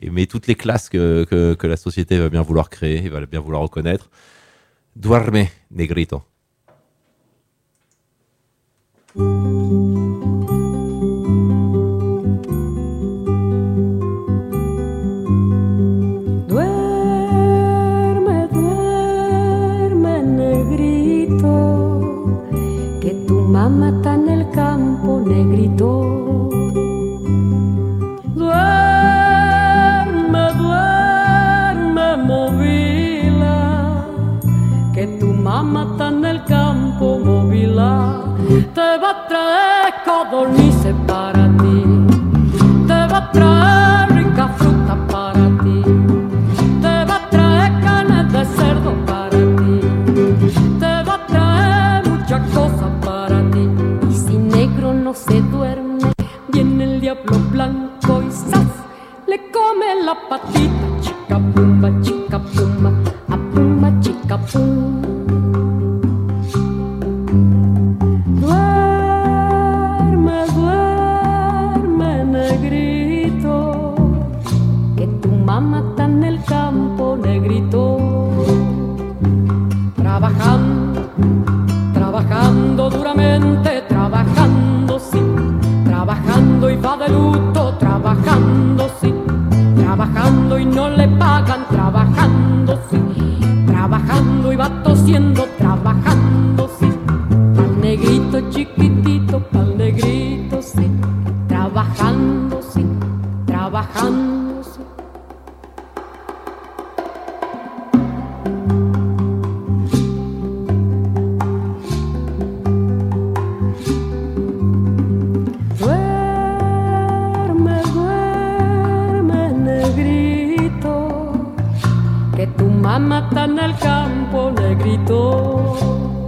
aimez toutes les classes que, que, la société va bien vouloir créer va bien vouloir reconnaître. Duerme, negrito. Está en el campo, negrito. Duerme, duerme, movila, que tu mamá está en el campo, movila. Te va a traer codornices para patita. Chica pumba, chica pumba, a pumba, chica pum. Negrito,